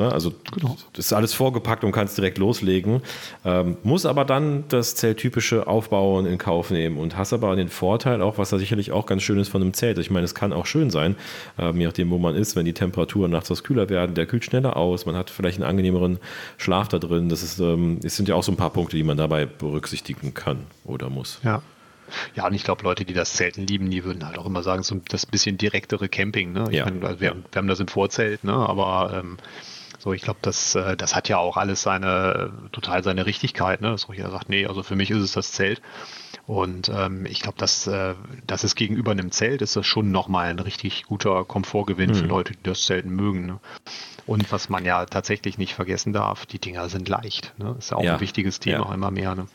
Ne? Also genau. das ist alles vorgepackt und kannst direkt loslegen. Ähm, muss aber dann das Zelttypische aufbauen in Kauf nehmen und hast aber den Vorteil auch, was da sicherlich auch ganz schön ist von einem Zelt. Ich meine, es kann auch schön sein, ähm, je nachdem, wo man ist, wenn die Temperaturen nachts was kühler werden, der kühlt schneller aus, man hat vielleicht einen angenehmeren Schlaf da drin. Das, ist, ähm, das sind ja auch so ein paar Punkte, die man dabei berücksichtigen kann oder muss. Ja. Ja, und ich glaube, Leute, die das Zelten lieben, die würden halt auch immer sagen, so das bisschen direktere Camping. Ne? Ich ja. meine, wir, wir, haben das im Vorzelt, ne? aber ähm, so, ich glaube, das, äh, das hat ja auch alles seine, total seine Richtigkeit, ne? Dass auch jeder sagt, nee, also für mich ist es das Zelt. Und ähm, ich glaube, dass, äh, dass es gegenüber einem Zelt ist das schon nochmal ein richtig guter Komfortgewinn mhm. für Leute, die das Zelten mögen. Ne? Und was man ja tatsächlich nicht vergessen darf, die Dinger sind leicht. Ne? Ist ja auch ja. ein wichtiges Thema ja. immer mehr. Ne?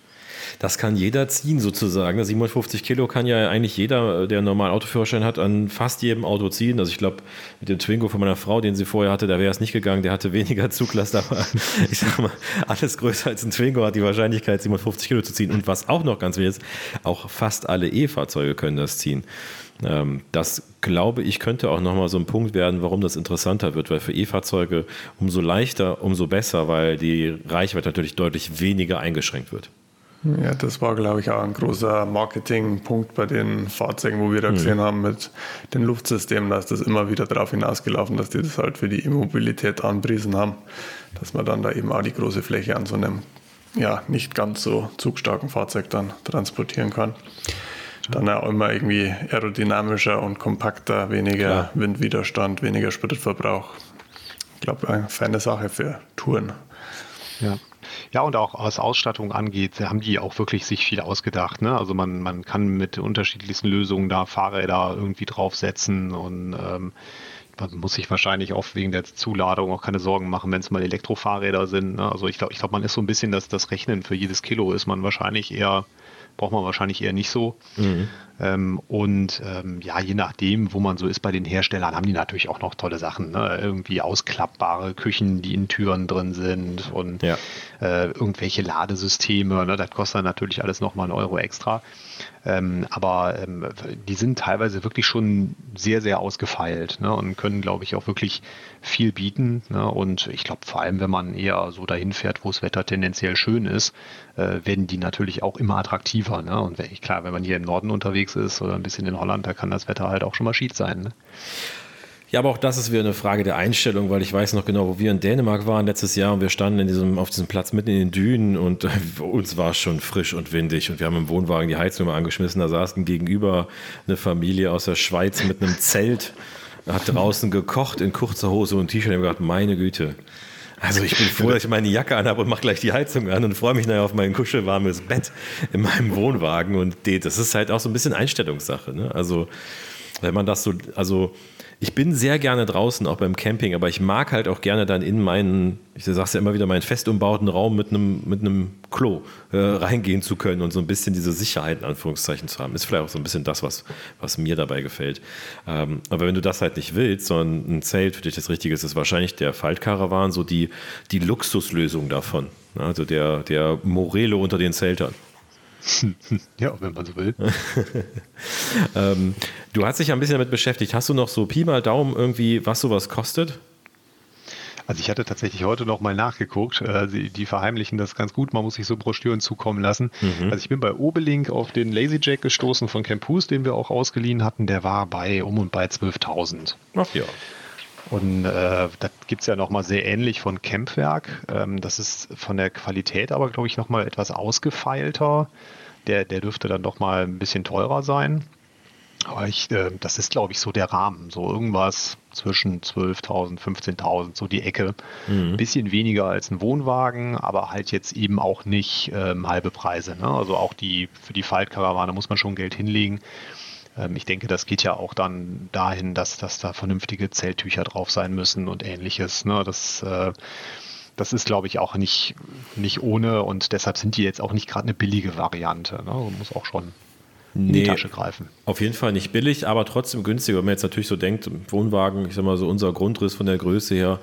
Das kann jeder ziehen sozusagen. 57 Kilo kann ja eigentlich jeder, der einen normalen Autoführerschein hat, an fast jedem Auto ziehen. Also ich glaube, mit dem Twingo von meiner Frau, den sie vorher hatte, da wäre es nicht gegangen. Der hatte weniger <laughs> Zuglast, aber <laughs> ich sag mal, alles größer als ein Twingo hat die Wahrscheinlichkeit, 57 Kilo zu ziehen. Und was auch noch ganz wichtig ist, auch fast alle E-Fahrzeuge können das ziehen. Ähm, das glaube ich könnte auch nochmal so ein Punkt werden, warum das interessanter wird, weil für E-Fahrzeuge umso leichter, umso besser, weil die Reichweite natürlich deutlich weniger eingeschränkt wird. Ja, das war, glaube ich, auch ein großer Marketingpunkt bei den Fahrzeugen, wo wir da mhm. gesehen haben mit den Luftsystemen, dass das immer wieder darauf hinausgelaufen, dass die das halt für die E-Mobilität anpriesen haben, dass man dann da eben auch die große Fläche an so einem ja, nicht ganz so zugstarken Fahrzeug dann transportieren kann. Dann auch immer irgendwie aerodynamischer und kompakter, weniger Klar. Windwiderstand, weniger Spritverbrauch. Ich glaube, eine feine Sache für Touren. Ja. Ja, und auch was Ausstattung angeht, haben die auch wirklich sich viel ausgedacht. Ne? Also man, man kann mit unterschiedlichsten Lösungen da Fahrräder irgendwie draufsetzen und ähm, man muss sich wahrscheinlich auch wegen der Zuladung auch keine Sorgen machen, wenn es mal Elektrofahrräder sind. Ne? Also ich glaube, ich glaube, man ist so ein bisschen, dass das Rechnen für jedes Kilo ist man wahrscheinlich eher braucht man wahrscheinlich eher nicht so. Mhm. Ähm, und ähm, ja, je nachdem, wo man so ist bei den Herstellern, haben die natürlich auch noch tolle Sachen. Ne? Irgendwie ausklappbare Küchen, die in Türen drin sind und ja. äh, irgendwelche Ladesysteme. Ne? Das kostet natürlich alles nochmal einen Euro extra. Ähm, aber ähm, die sind teilweise wirklich schon sehr, sehr ausgefeilt ne, und können, glaube ich, auch wirklich viel bieten. Ne, und ich glaube, vor allem, wenn man eher so dahin fährt, wo das Wetter tendenziell schön ist, äh, werden die natürlich auch immer attraktiver. Ne? Und klar, wenn man hier im Norden unterwegs ist oder ein bisschen in Holland, da kann das Wetter halt auch schon mal schied sein. Ne? Ja, aber auch das ist wieder eine Frage der Einstellung, weil ich weiß noch genau, wo wir in Dänemark waren letztes Jahr und wir standen in diesem, auf diesem Platz mitten in den Dünen und äh, uns war es schon frisch und windig und wir haben im Wohnwagen die Heizung mal angeschmissen. Da saßen gegenüber eine Familie aus der Schweiz mit einem Zelt, hat draußen gekocht in kurzer Hose und T-Shirt und gedacht, meine Güte. Also ich bin froh, dass ich meine Jacke anhabe und mache gleich die Heizung an und freue mich nachher auf mein kuschelwarmes Bett in meinem Wohnwagen. Und das ist halt auch so ein bisschen Einstellungssache. Ne? Also wenn man das so, also ich bin sehr gerne draußen, auch beim Camping, aber ich mag halt auch gerne dann in meinen, ich sag's ja immer wieder, meinen fest umbauten Raum mit einem, mit einem Klo äh, reingehen zu können und so ein bisschen diese Sicherheit in Anführungszeichen zu haben. Ist vielleicht auch so ein bisschen das, was, was mir dabei gefällt. Ähm, aber wenn du das halt nicht willst, sondern ein Zelt für dich das Richtige ist, ist wahrscheinlich der Faltkarawan so die, die Luxuslösung davon. Also der, der Morelo unter den Zeltern. <laughs> ja, wenn man so will. <laughs> ähm, du hast dich ja ein bisschen damit beschäftigt. Hast du noch so Pi mal Daumen irgendwie, was sowas kostet? Also ich hatte tatsächlich heute noch mal nachgeguckt. Äh, die verheimlichen das ganz gut. Man muss sich so Broschüren zukommen lassen. Mhm. Also ich bin bei Obelink auf den Lazy Jack gestoßen von Campus, den wir auch ausgeliehen hatten. Der war bei um und bei 12.000. Ach ja. Und äh, das gibt es ja nochmal sehr ähnlich von Campwerk. Ähm, das ist von der Qualität aber, glaube ich, nochmal etwas ausgefeilter. Der, der dürfte dann doch mal ein bisschen teurer sein. Aber ich, äh, das ist, glaube ich, so der Rahmen. So irgendwas zwischen 12.000, 15.000, so die Ecke. Mhm. Ein bisschen weniger als ein Wohnwagen, aber halt jetzt eben auch nicht ähm, halbe Preise. Ne? Also auch die, für die Faltkarawane muss man schon Geld hinlegen. Ähm, ich denke, das geht ja auch dann dahin, dass, dass da vernünftige Zelttücher drauf sein müssen und ähnliches. Ne? Das, äh, das ist, glaube ich, auch nicht, nicht ohne und deshalb sind die jetzt auch nicht gerade eine billige Variante. Ne? Man muss auch schon in nee, die Tasche greifen. Auf jeden Fall nicht billig, aber trotzdem günstiger. Wenn man jetzt natürlich so denkt, Wohnwagen, ich sag mal so unser Grundriss von der Größe her,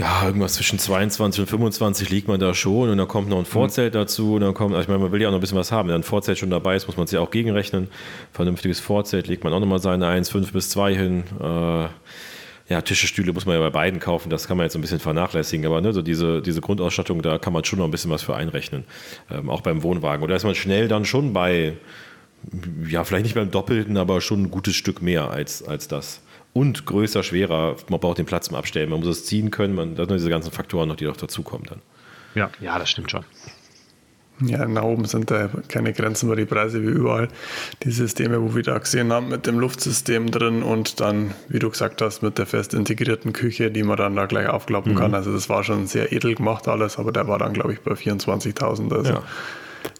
ja, irgendwas zwischen 22 und 25 liegt man da schon und dann kommt noch ein Vorzelt dazu und dann kommt, also ich meine, man will ja auch noch ein bisschen was haben. Wenn ein Vorzelt schon dabei ist, muss man sich auch gegenrechnen. Vernünftiges Vorzelt legt man auch nochmal seine 1, 5 bis 2 hin. Äh, ja, Tische, Stühle muss man ja bei beiden kaufen, das kann man jetzt ein bisschen vernachlässigen, aber ne, so diese, diese Grundausstattung, da kann man schon noch ein bisschen was für einrechnen, ähm, auch beim Wohnwagen. Oder ist man schnell dann schon bei, ja, vielleicht nicht beim Doppelten, aber schon ein gutes Stück mehr als, als das und größer, schwerer. Man braucht den Platz zum Abstellen, man muss es ziehen können. Man, das sind diese ganzen Faktoren noch, die noch dazukommen dann. Ja, ja, das stimmt schon. Ja, nach oben sind da keine Grenzen bei die Preise wie überall. Die Systeme, wo wir da gesehen haben, mit dem Luftsystem drin und dann, wie du gesagt hast, mit der fest integrierten Küche, die man dann da gleich aufklappen mhm. kann. Also das war schon sehr edel gemacht alles, aber der war dann, glaube ich, bei 24.000. Also ja.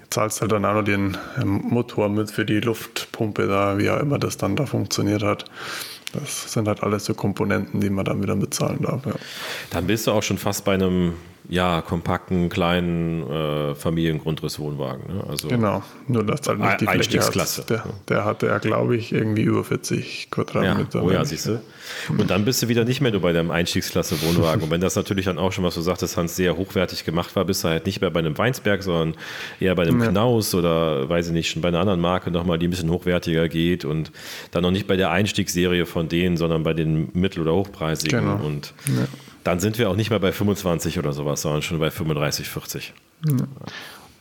zahlst halt dann auch noch den ähm, Motor mit für die Luftpumpe da, wie auch immer das dann da funktioniert hat. Das sind halt alles so Komponenten, die man dann wieder bezahlen darf. Ja. Dann bist du auch schon fast bei einem ja, kompakten, kleinen äh, Familiengrundrisswohnwagen. Ne? Also genau, nur dass halt nicht die Einstiegsklasse. Der, der, hatte ja, glaube ich, irgendwie über 40 Quadratmeter. Ja, oh ja, siehst du. Und dann bist du wieder nicht mehr nur bei deinem Einstiegsklasse-Wohnwagen. Und wenn das natürlich dann auch schon, was du sagtest, Hans, sehr hochwertig gemacht war, bist du halt nicht mehr bei einem Weinsberg, sondern eher bei einem ja. Knaus oder, weiß ich nicht, schon bei einer anderen Marke nochmal, die ein bisschen hochwertiger geht und dann noch nicht bei der Einstiegsserie von denen, sondern bei den mittel- oder hochpreisigen. Genau. Und ja. Dann sind wir auch nicht mehr bei 25 oder sowas, sondern schon bei 35, 40.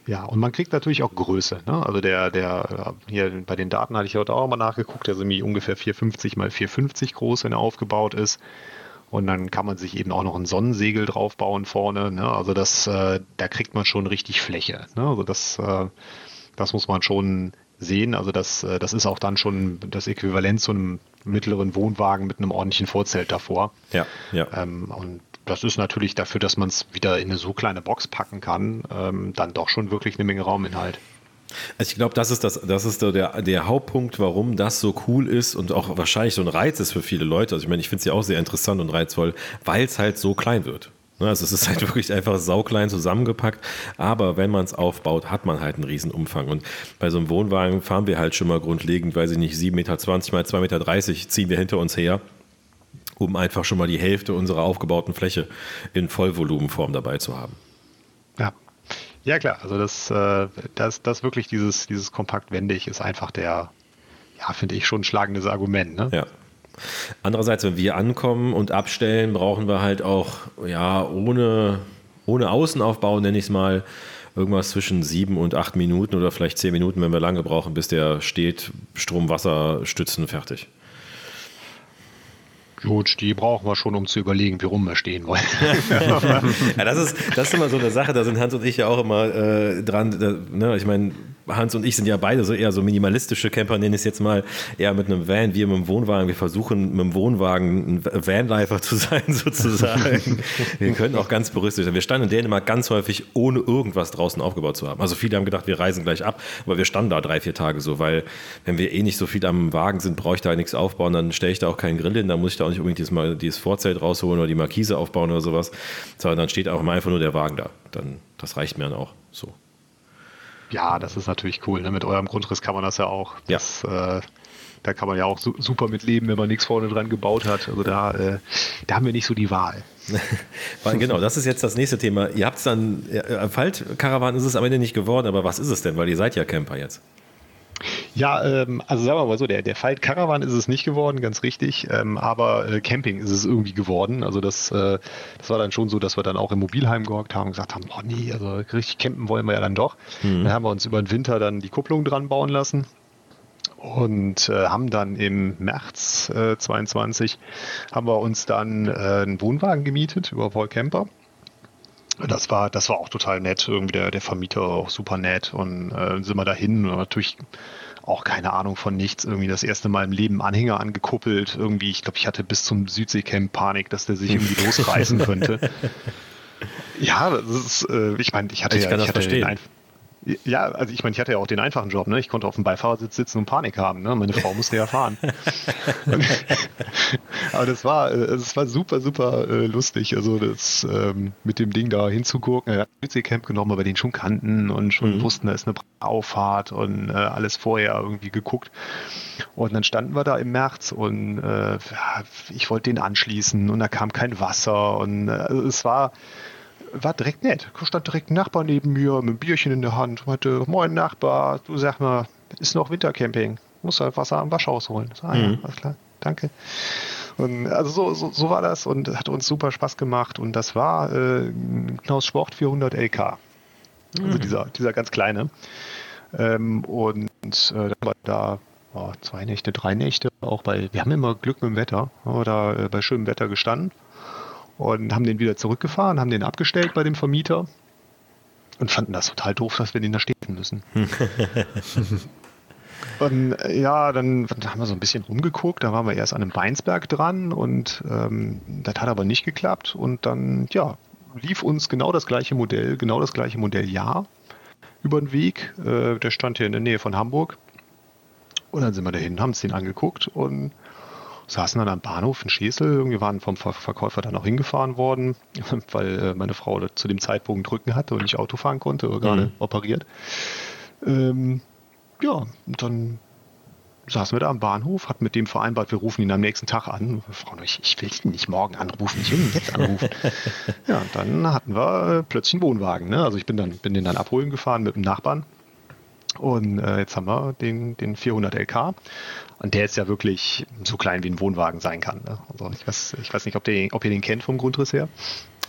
Ja. Und man kriegt natürlich auch Größe. Ne? Also der, der, hier bei den Daten hatte ich heute auch mal nachgeguckt, der ist irgendwie ungefähr 450 mal 450 groß, wenn er aufgebaut ist. Und dann kann man sich eben auch noch ein Sonnensegel draufbauen vorne. Ne? Also das, äh, da kriegt man schon richtig Fläche. Ne? Also das, äh, das muss man schon sehen. Also das, äh, das ist auch dann schon das Äquivalent zu einem mittleren Wohnwagen mit einem ordentlichen Vorzelt davor. Ja, ja. Ähm, und das ist natürlich dafür, dass man es wieder in eine so kleine Box packen kann, ähm, dann doch schon wirklich eine Menge Rauminhalt. Also ich glaube, das ist, das, das ist der, der Hauptpunkt, warum das so cool ist und auch wahrscheinlich so ein Reiz ist für viele Leute. Also ich meine, ich finde es ja auch sehr interessant und reizvoll, weil es halt so klein wird. Ne, also es ist halt <laughs> wirklich einfach sauklein zusammengepackt, aber wenn man es aufbaut, hat man halt einen riesen Umfang. Und bei so einem Wohnwagen fahren wir halt schon mal grundlegend, weiß ich nicht, 7,20 Meter mal 2,30 Meter ziehen wir hinter uns her um einfach schon mal die Hälfte unserer aufgebauten Fläche in Vollvolumenform dabei zu haben. Ja. Ja, klar. Also das, äh, das, das wirklich dieses, dieses kompakt wendig ist einfach der, ja, finde ich schon ein schlagendes Argument. Ne? Ja. Andererseits, wenn wir ankommen und abstellen, brauchen wir halt auch, ja, ohne, ohne Außenaufbau, nenne ich es mal, irgendwas zwischen sieben und acht Minuten oder vielleicht zehn Minuten, wenn wir lange brauchen, bis der steht, Strom, Wasser, Stützen fertig. Gut, die brauchen wir schon, um zu überlegen, wie rum wir stehen wollen. <laughs> ja, das ist, das ist immer so eine Sache, da sind Hans und ich ja auch immer äh, dran. Da, ne? Ich meine, Hans und ich sind ja beide so eher so minimalistische Camper, nenne ich es jetzt mal, eher mit einem Van, wir mit einem Wohnwagen. Wir versuchen mit dem Wohnwagen ein Vanlifer zu <laughs> sein, sozusagen. <laughs> wir können auch ganz berüstet sein. Wir standen in Dänemark ganz häufig, ohne irgendwas draußen aufgebaut zu haben. Also viele haben gedacht, wir reisen gleich ab, aber wir standen da drei, vier Tage so, weil wenn wir eh nicht so viel am Wagen sind, brauche ich da nichts aufbauen, dann stelle ich da auch keinen Grill hin, dann muss ich da auch nicht unbedingt dieses, mal, dieses Vorzelt rausholen oder die Markise aufbauen oder sowas, sondern dann steht auch immer einfach nur der Wagen da. Dann, das reicht mir dann auch so. Ja, das ist natürlich cool. Ne? Mit eurem Grundriss kann man das ja auch. Das, ja. Äh, da kann man ja auch su super mit leben, wenn man nichts vorne dran gebaut hat. Also da, äh, da haben wir nicht so die Wahl. <laughs> genau, das ist jetzt das nächste Thema. Ihr habt es dann, äh, Faltkarawan ist es am Ende nicht geworden, aber was ist es denn? Weil ihr seid ja Camper jetzt. Ja, ähm, also sagen wir mal so, der, der Fight Caravan ist es nicht geworden, ganz richtig, ähm, aber äh, Camping ist es irgendwie geworden. Also das, äh, das war dann schon so, dass wir dann auch im Mobilheim gehockt haben und gesagt haben, oh nee, also richtig campen wollen wir ja dann doch. Mhm. Dann haben wir uns über den Winter dann die Kupplung dran bauen lassen und äh, haben dann im März äh, 22 haben wir uns dann äh, einen Wohnwagen gemietet über Paul Camper. Das war, das war auch total nett. Irgendwie der, der Vermieter auch super nett und äh, sind wir dahin und natürlich auch keine Ahnung von nichts. Irgendwie das erste Mal im Leben Anhänger angekuppelt. Irgendwie, ich glaube, ich hatte bis zum Südseecamp Panik, dass der sich irgendwie <laughs> losreißen könnte. Ja, das ist, äh, ich meine, ich hatte ich ja, kann ich das verstehen. Ja, also ich meine, ich hatte ja auch den einfachen Job, ne? Ich konnte auf dem Beifahrersitz sitzen und Panik haben, ne? Meine Frau musste ja fahren. <laughs> Aber das war, äh, das war super, super äh, lustig. Also das ähm, mit dem Ding da hinzugucken. Er hat Camp genommen, aber den schon kannten und schon mhm. wussten, da ist eine Auffahrt und äh, alles vorher irgendwie geguckt. Und dann standen wir da im März und äh, ich wollte den anschließen und da kam kein Wasser und äh, also es war war direkt nett. Da stand direkt ein Nachbar neben mir mit einem Bierchen in der Hand. Meinte, moin Nachbar, du sag mal, ist noch Wintercamping. Muss halt Wasser am Waschhaus holen. So, ah, mhm. ja, alles klar, danke. Und also so, so, so, war das und hat uns super Spaß gemacht. Und das war äh, Knaus Sport 400 LK. Also mhm. Dieser, dieser ganz kleine. Ähm, und äh, dann war da oh, zwei Nächte, drei Nächte, auch bei, wir haben immer Glück mit dem Wetter, oder äh, bei schönem Wetter gestanden und haben den wieder zurückgefahren, haben den abgestellt bei dem Vermieter und fanden das total doof, dass wir den da stehen müssen. <laughs> und äh, ja, dann, dann, haben wir so ein bisschen rumgeguckt, da waren wir erst an einem Weinsberg dran und ähm, das hat aber nicht geklappt und dann, ja, lief uns genau das gleiche Modell, genau das gleiche Modelljahr über den Weg. Äh, der stand hier in der Nähe von Hamburg. Und dann sind wir dahin, haben uns den angeguckt und saßen dann am Bahnhof in Schesel. Wir waren vom Verkäufer dann auch hingefahren worden, <laughs> weil äh, meine Frau zu dem Zeitpunkt Rücken hatte und nicht Auto fahren konnte, oder gerade mhm. operiert. Ähm, ja, und dann saßen wir da am Bahnhof, hatten mit dem vereinbart, wir rufen ihn am nächsten Tag an. Frau, ich, ich will ihn nicht morgen anrufen, ich will ihn jetzt anrufen. <laughs> ja, und dann hatten wir äh, plötzlich einen Wohnwagen. Ne? Also ich bin, dann, bin den dann abholen gefahren mit dem Nachbarn. Und äh, jetzt haben wir den, den 400 LK. Und der ist ja wirklich so klein, wie ein Wohnwagen sein kann. Ne? Also ich weiß, ich weiß nicht, ob, der, ob ihr den kennt vom Grundriss her.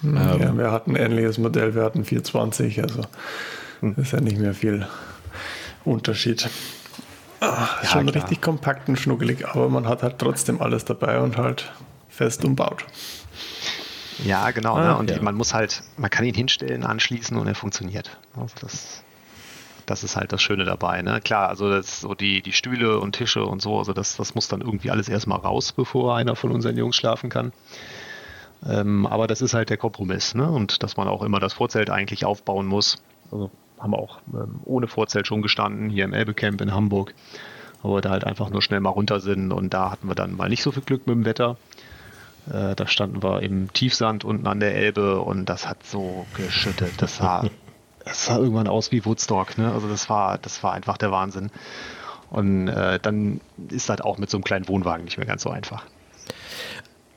Ja, ähm, wir hatten ein ähnliches Modell, wir hatten 420, also hm. ist ja nicht mehr viel Unterschied. Ach, ja, schon klar. richtig kompakt und schnuckelig, aber man hat halt trotzdem alles dabei und halt fest umbaut. Ja, genau. Ne? Ah, ne? Und ja. man muss halt, man kann ihn hinstellen, anschließen und er funktioniert. Also das, das ist halt das Schöne dabei. Ne? Klar, also das, so die, die Stühle und Tische und so, also das, das muss dann irgendwie alles erstmal raus, bevor einer von unseren Jungs schlafen kann. Ähm, aber das ist halt der Kompromiss, ne? Und dass man auch immer das Vorzelt eigentlich aufbauen muss. Also haben auch ähm, ohne Vorzelt schon gestanden, hier im Elbecamp in Hamburg, wir da halt einfach nur schnell mal runter sind und da hatten wir dann mal nicht so viel Glück mit dem Wetter. Äh, da standen wir im Tiefsand unten an der Elbe und das hat so geschüttet. Das sah, das sah irgendwann aus wie Woodstock, ne? Also das war, das war einfach der Wahnsinn. Und äh, dann ist halt auch mit so einem kleinen Wohnwagen nicht mehr ganz so einfach.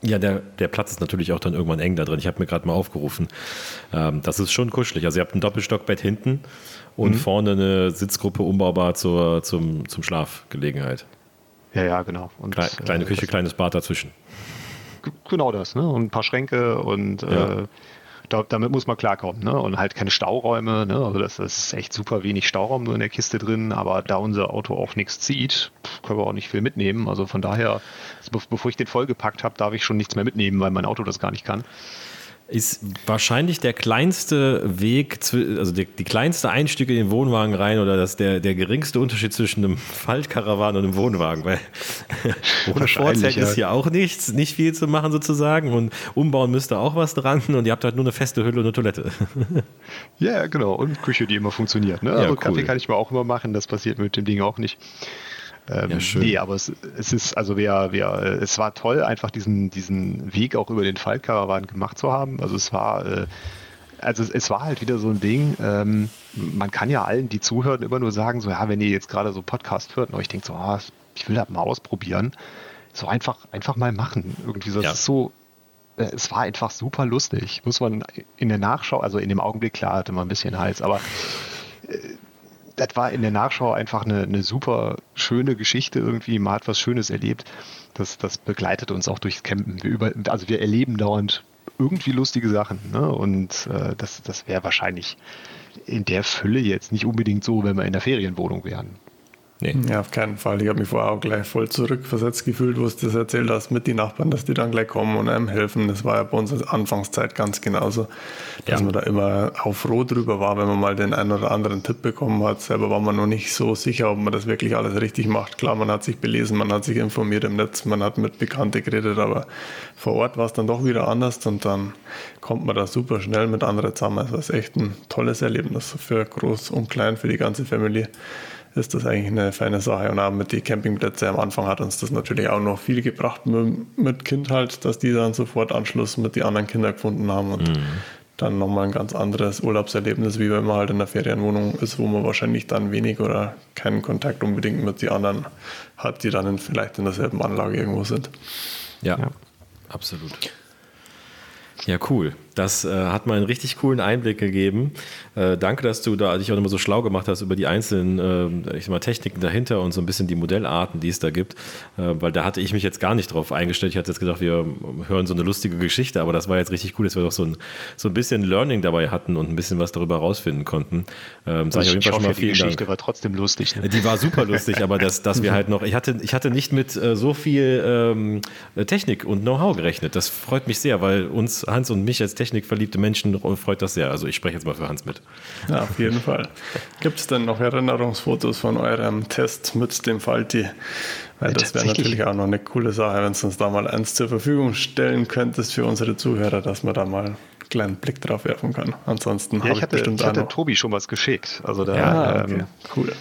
Ja, der, der Platz ist natürlich auch dann irgendwann eng da drin. Ich habe mir gerade mal aufgerufen. Ähm, das ist schon kuschelig. Also ihr habt ein Doppelstockbett hinten und mhm. vorne eine Sitzgruppe umbaubar zur, zum, zum Schlafgelegenheit. Ja, ja, genau. Und, Kle kleine äh, Küche, kleines Bad dazwischen. Genau das, ne? Und ein paar Schränke und ja. äh, da, damit muss man klarkommen. Ne? Und halt keine Stauräume. Ne? Also das, das, ist echt super wenig Stauraum nur in der Kiste drin. Aber da unser Auto auch nichts zieht, können wir auch nicht viel mitnehmen. Also von daher, bevor ich den vollgepackt habe, darf ich schon nichts mehr mitnehmen, weil mein Auto das gar nicht kann ist wahrscheinlich der kleinste Weg, also die, die, kleinste Einstieg in den Wohnwagen rein oder das der, der geringste Unterschied zwischen einem Faltkarawan und einem Wohnwagen, weil <laughs> ohne Vorzelt ist hier auch nichts, nicht viel zu machen sozusagen und umbauen müsste auch was dran und ihr habt halt nur eine feste Hülle und eine Toilette. <laughs> ja, genau und Küche, die immer funktioniert. Ne? Ja, also cool. Kaffee kann ich mir auch immer machen, das passiert mit dem Ding auch nicht. Ähm, ja, schön. Nee, aber es, es ist, also wir, wir, es war toll, einfach diesen, diesen Weg auch über den Faltkarawan gemacht zu haben. Also es war, äh, also es, es, war halt wieder so ein Ding, ähm, man kann ja allen, die zuhören, immer nur sagen, so, ja, wenn ihr jetzt gerade so Podcast hört und euch denkt so, ah, ich will das mal ausprobieren, so einfach, einfach mal machen. Irgendwie so, ja. das ist so, äh, es war einfach super lustig. Muss man in der Nachschau, also in dem Augenblick, klar, hatte man ein bisschen Hals, aber äh, das war in der Nachschau einfach eine, eine super schöne Geschichte irgendwie. Man hat was Schönes erlebt. Das, das begleitet uns auch durchs Campen. Wir über, also wir erleben dauernd irgendwie lustige Sachen. Ne? Und äh, das, das wäre wahrscheinlich in der Fülle jetzt nicht unbedingt so, wenn wir in der Ferienwohnung wären. Nee. Ja, auf keinen Fall. Ich habe mich vorher auch gleich voll zurückversetzt gefühlt, wo du das erzählt hast mit den Nachbarn, dass die dann gleich kommen und einem helfen. Das war ja bei uns als Anfangszeit ganz genauso, dass ja. man da immer auch froh drüber war, wenn man mal den einen oder anderen Tipp bekommen hat. Selber war man noch nicht so sicher, ob man das wirklich alles richtig macht. Klar, man hat sich belesen, man hat sich informiert im Netz, man hat mit Bekannten geredet, aber vor Ort war es dann doch wieder anders und dann kommt man da super schnell mit anderen zusammen. Das ist echt ein tolles Erlebnis für groß und klein, für die ganze Familie ist das eigentlich eine feine Sache. Und auch mit den Campingplätzen am Anfang hat uns das natürlich auch noch viel gebracht mit, mit Kind halt, dass die dann sofort Anschluss mit den anderen Kindern gefunden haben und mhm. dann nochmal ein ganz anderes Urlaubserlebnis, wie wenn man halt in der Ferienwohnung ist, wo man wahrscheinlich dann wenig oder keinen Kontakt unbedingt mit den anderen hat, die dann in, vielleicht in derselben Anlage irgendwo sind. ja. ja. absolut. Ja, cool. Das äh, hat mal einen richtig coolen Einblick gegeben. Äh, danke, dass du da dich auch immer so schlau gemacht hast über die einzelnen äh, ich sag mal, Techniken dahinter und so ein bisschen die Modellarten, die es da gibt. Äh, weil da hatte ich mich jetzt gar nicht drauf eingestellt. Ich hatte jetzt gedacht, wir hören so eine lustige Geschichte, aber das war jetzt richtig cool, dass wir doch so ein, so ein bisschen Learning dabei hatten und ein bisschen was darüber rausfinden konnten. Ähm, sag ich auf jeden Fall schon mal die Geschichte Dank. war trotzdem lustig. Ne? Die war super lustig, aber dass, dass wir halt noch, ich hatte, ich hatte nicht mit äh, so viel ähm, Technik und Know-how gerechnet. Das freut mich sehr, weil uns, Hans und mich als technikverliebte Menschen freut das sehr. Also ich spreche jetzt mal für Hans mit. Ja, auf jeden Fall. Gibt es denn noch Erinnerungsfotos von eurem Test mit dem Falti? Weil ja, das wäre natürlich auch noch eine coole Sache, wenn du uns da mal eins zur Verfügung stellen könntest für unsere Zuhörer, dass wir da mal kleinen Blick drauf werfen kann. Ansonsten ja, habe ich, hatte, bestimmt ich hatte Tobi schon was geschickt. Also da, ja, okay. ähm, cool.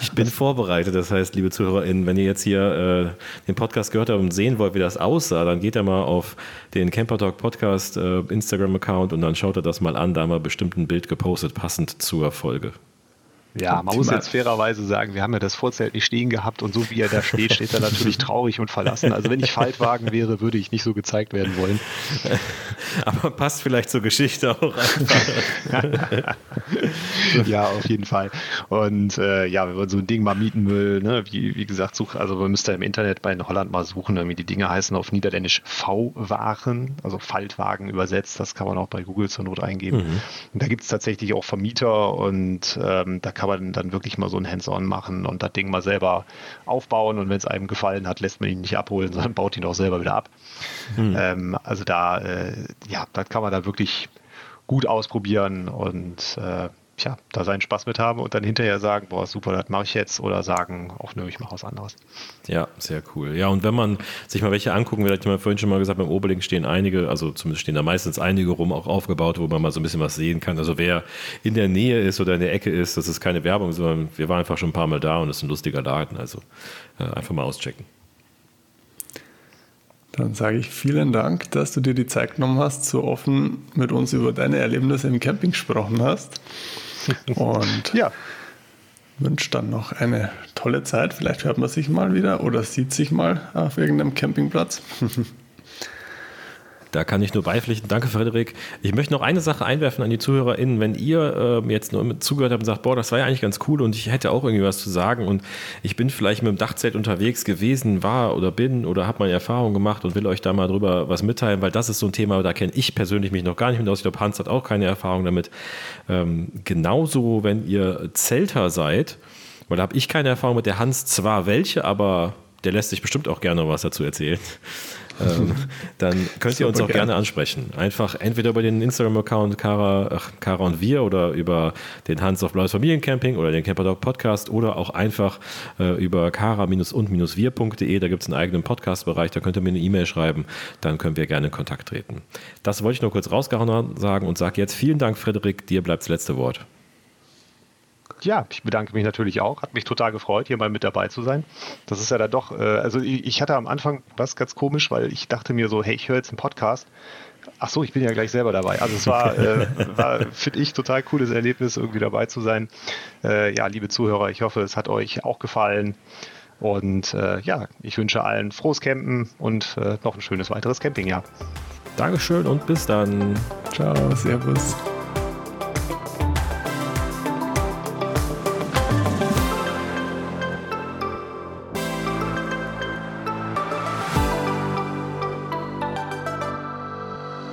Ich bin vorbereitet. Das heißt, liebe ZuhörerInnen, wenn ihr jetzt hier äh, den Podcast gehört habt und sehen wollt, wie das aussah, dann geht ihr mal auf den Camper Talk Podcast äh, Instagram-Account und dann schaut ihr das mal an. Da haben wir bestimmt ein Bild gepostet, passend zur Folge. Ja, man muss jetzt fairerweise sagen, wir haben ja das Vorzelt nicht stehen gehabt und so wie er da steht, steht er natürlich traurig und verlassen. Also wenn ich Faltwagen wäre, würde ich nicht so gezeigt werden wollen. <laughs> Aber passt vielleicht zur Geschichte auch einfach. <laughs> <laughs> ja, auf jeden Fall. Und äh, ja, wenn man so ein Ding mal mieten will, ne, wie, wie gesagt, such, also man müsste im Internet bei in Holland mal suchen, wie die Dinge heißen auf Niederländisch V-Waren, also Faltwagen übersetzt. Das kann man auch bei Google zur Not eingeben. Mhm. Und da gibt es tatsächlich auch Vermieter und ähm, da kann kann man dann wirklich mal so ein Hands-on machen und das Ding mal selber aufbauen und wenn es einem gefallen hat, lässt man ihn nicht abholen, <laughs> sondern baut ihn auch selber wieder ab. Mhm. Ähm, also da, äh, ja, das kann man da wirklich gut ausprobieren und äh, tja, da seinen Spaß mit haben und dann hinterher sagen, boah, super, das mache ich jetzt oder sagen, auch nö, ich mache was anderes. Ja, sehr cool. Ja, und wenn man sich mal welche angucken will, hatte ich mal vorhin schon mal gesagt, beim Oberlink stehen einige, also zumindest stehen da meistens einige rum, auch aufgebaut, wo man mal so ein bisschen was sehen kann. Also wer in der Nähe ist oder in der Ecke ist, das ist keine Werbung, sondern wir waren einfach schon ein paar Mal da und es ist ein lustiger Laden, also äh, einfach mal auschecken. Dann sage ich vielen Dank, dass du dir die Zeit genommen hast, so offen mit uns über deine Erlebnisse im Camping gesprochen hast. <laughs> Und ja. wünsche dann noch eine tolle Zeit. Vielleicht hört man sich mal wieder oder sieht sich mal auf irgendeinem Campingplatz. <laughs> Da kann ich nur beipflichten. Danke, Frederik. Ich möchte noch eine Sache einwerfen an die ZuhörerInnen. Wenn ihr äh, jetzt nur zugehört habt und sagt, boah, das war ja eigentlich ganz cool und ich hätte auch irgendwie was zu sagen und ich bin vielleicht mit dem Dachzelt unterwegs gewesen, war oder bin oder habe meine Erfahrung gemacht und will euch da mal drüber was mitteilen, weil das ist so ein Thema, da kenne ich persönlich mich noch gar nicht mit aus. Ich glaube, Hans hat auch keine Erfahrung damit. Ähm, genauso, wenn ihr Zelter seid, weil da habe ich keine Erfahrung mit der Hans zwar welche, aber der lässt sich bestimmt auch gerne was dazu erzählen ähm, dann könnt ihr uns auch gerne ansprechen. Einfach entweder über den Instagram-Account Kara, Kara und wir oder über den Hans auf Blaues Familiencamping oder den Camperdog Podcast oder auch einfach äh, über kara-und-wir.de. Da gibt es einen eigenen Podcast-Bereich, da könnt ihr mir eine E-Mail schreiben, dann können wir gerne in Kontakt treten. Das wollte ich nur kurz rausgehauen sagen und sage jetzt vielen Dank, Frederik, dir bleibt das letzte Wort ja, ich bedanke mich natürlich auch. Hat mich total gefreut, hier mal mit dabei zu sein. Das ist ja da doch, äh, also ich, hatte am Anfang was ganz komisch, weil ich dachte mir so, hey, ich höre jetzt einen Podcast. Ach so, ich bin ja gleich selber dabei. Also es war, <laughs> äh, war finde ich, total cooles Erlebnis, irgendwie dabei zu sein. Äh, ja, liebe Zuhörer, ich hoffe, es hat euch auch gefallen. Und äh, ja, ich wünsche allen frohes Campen und äh, noch ein schönes weiteres Campingjahr. Dankeschön und bis dann. Ciao, Servus.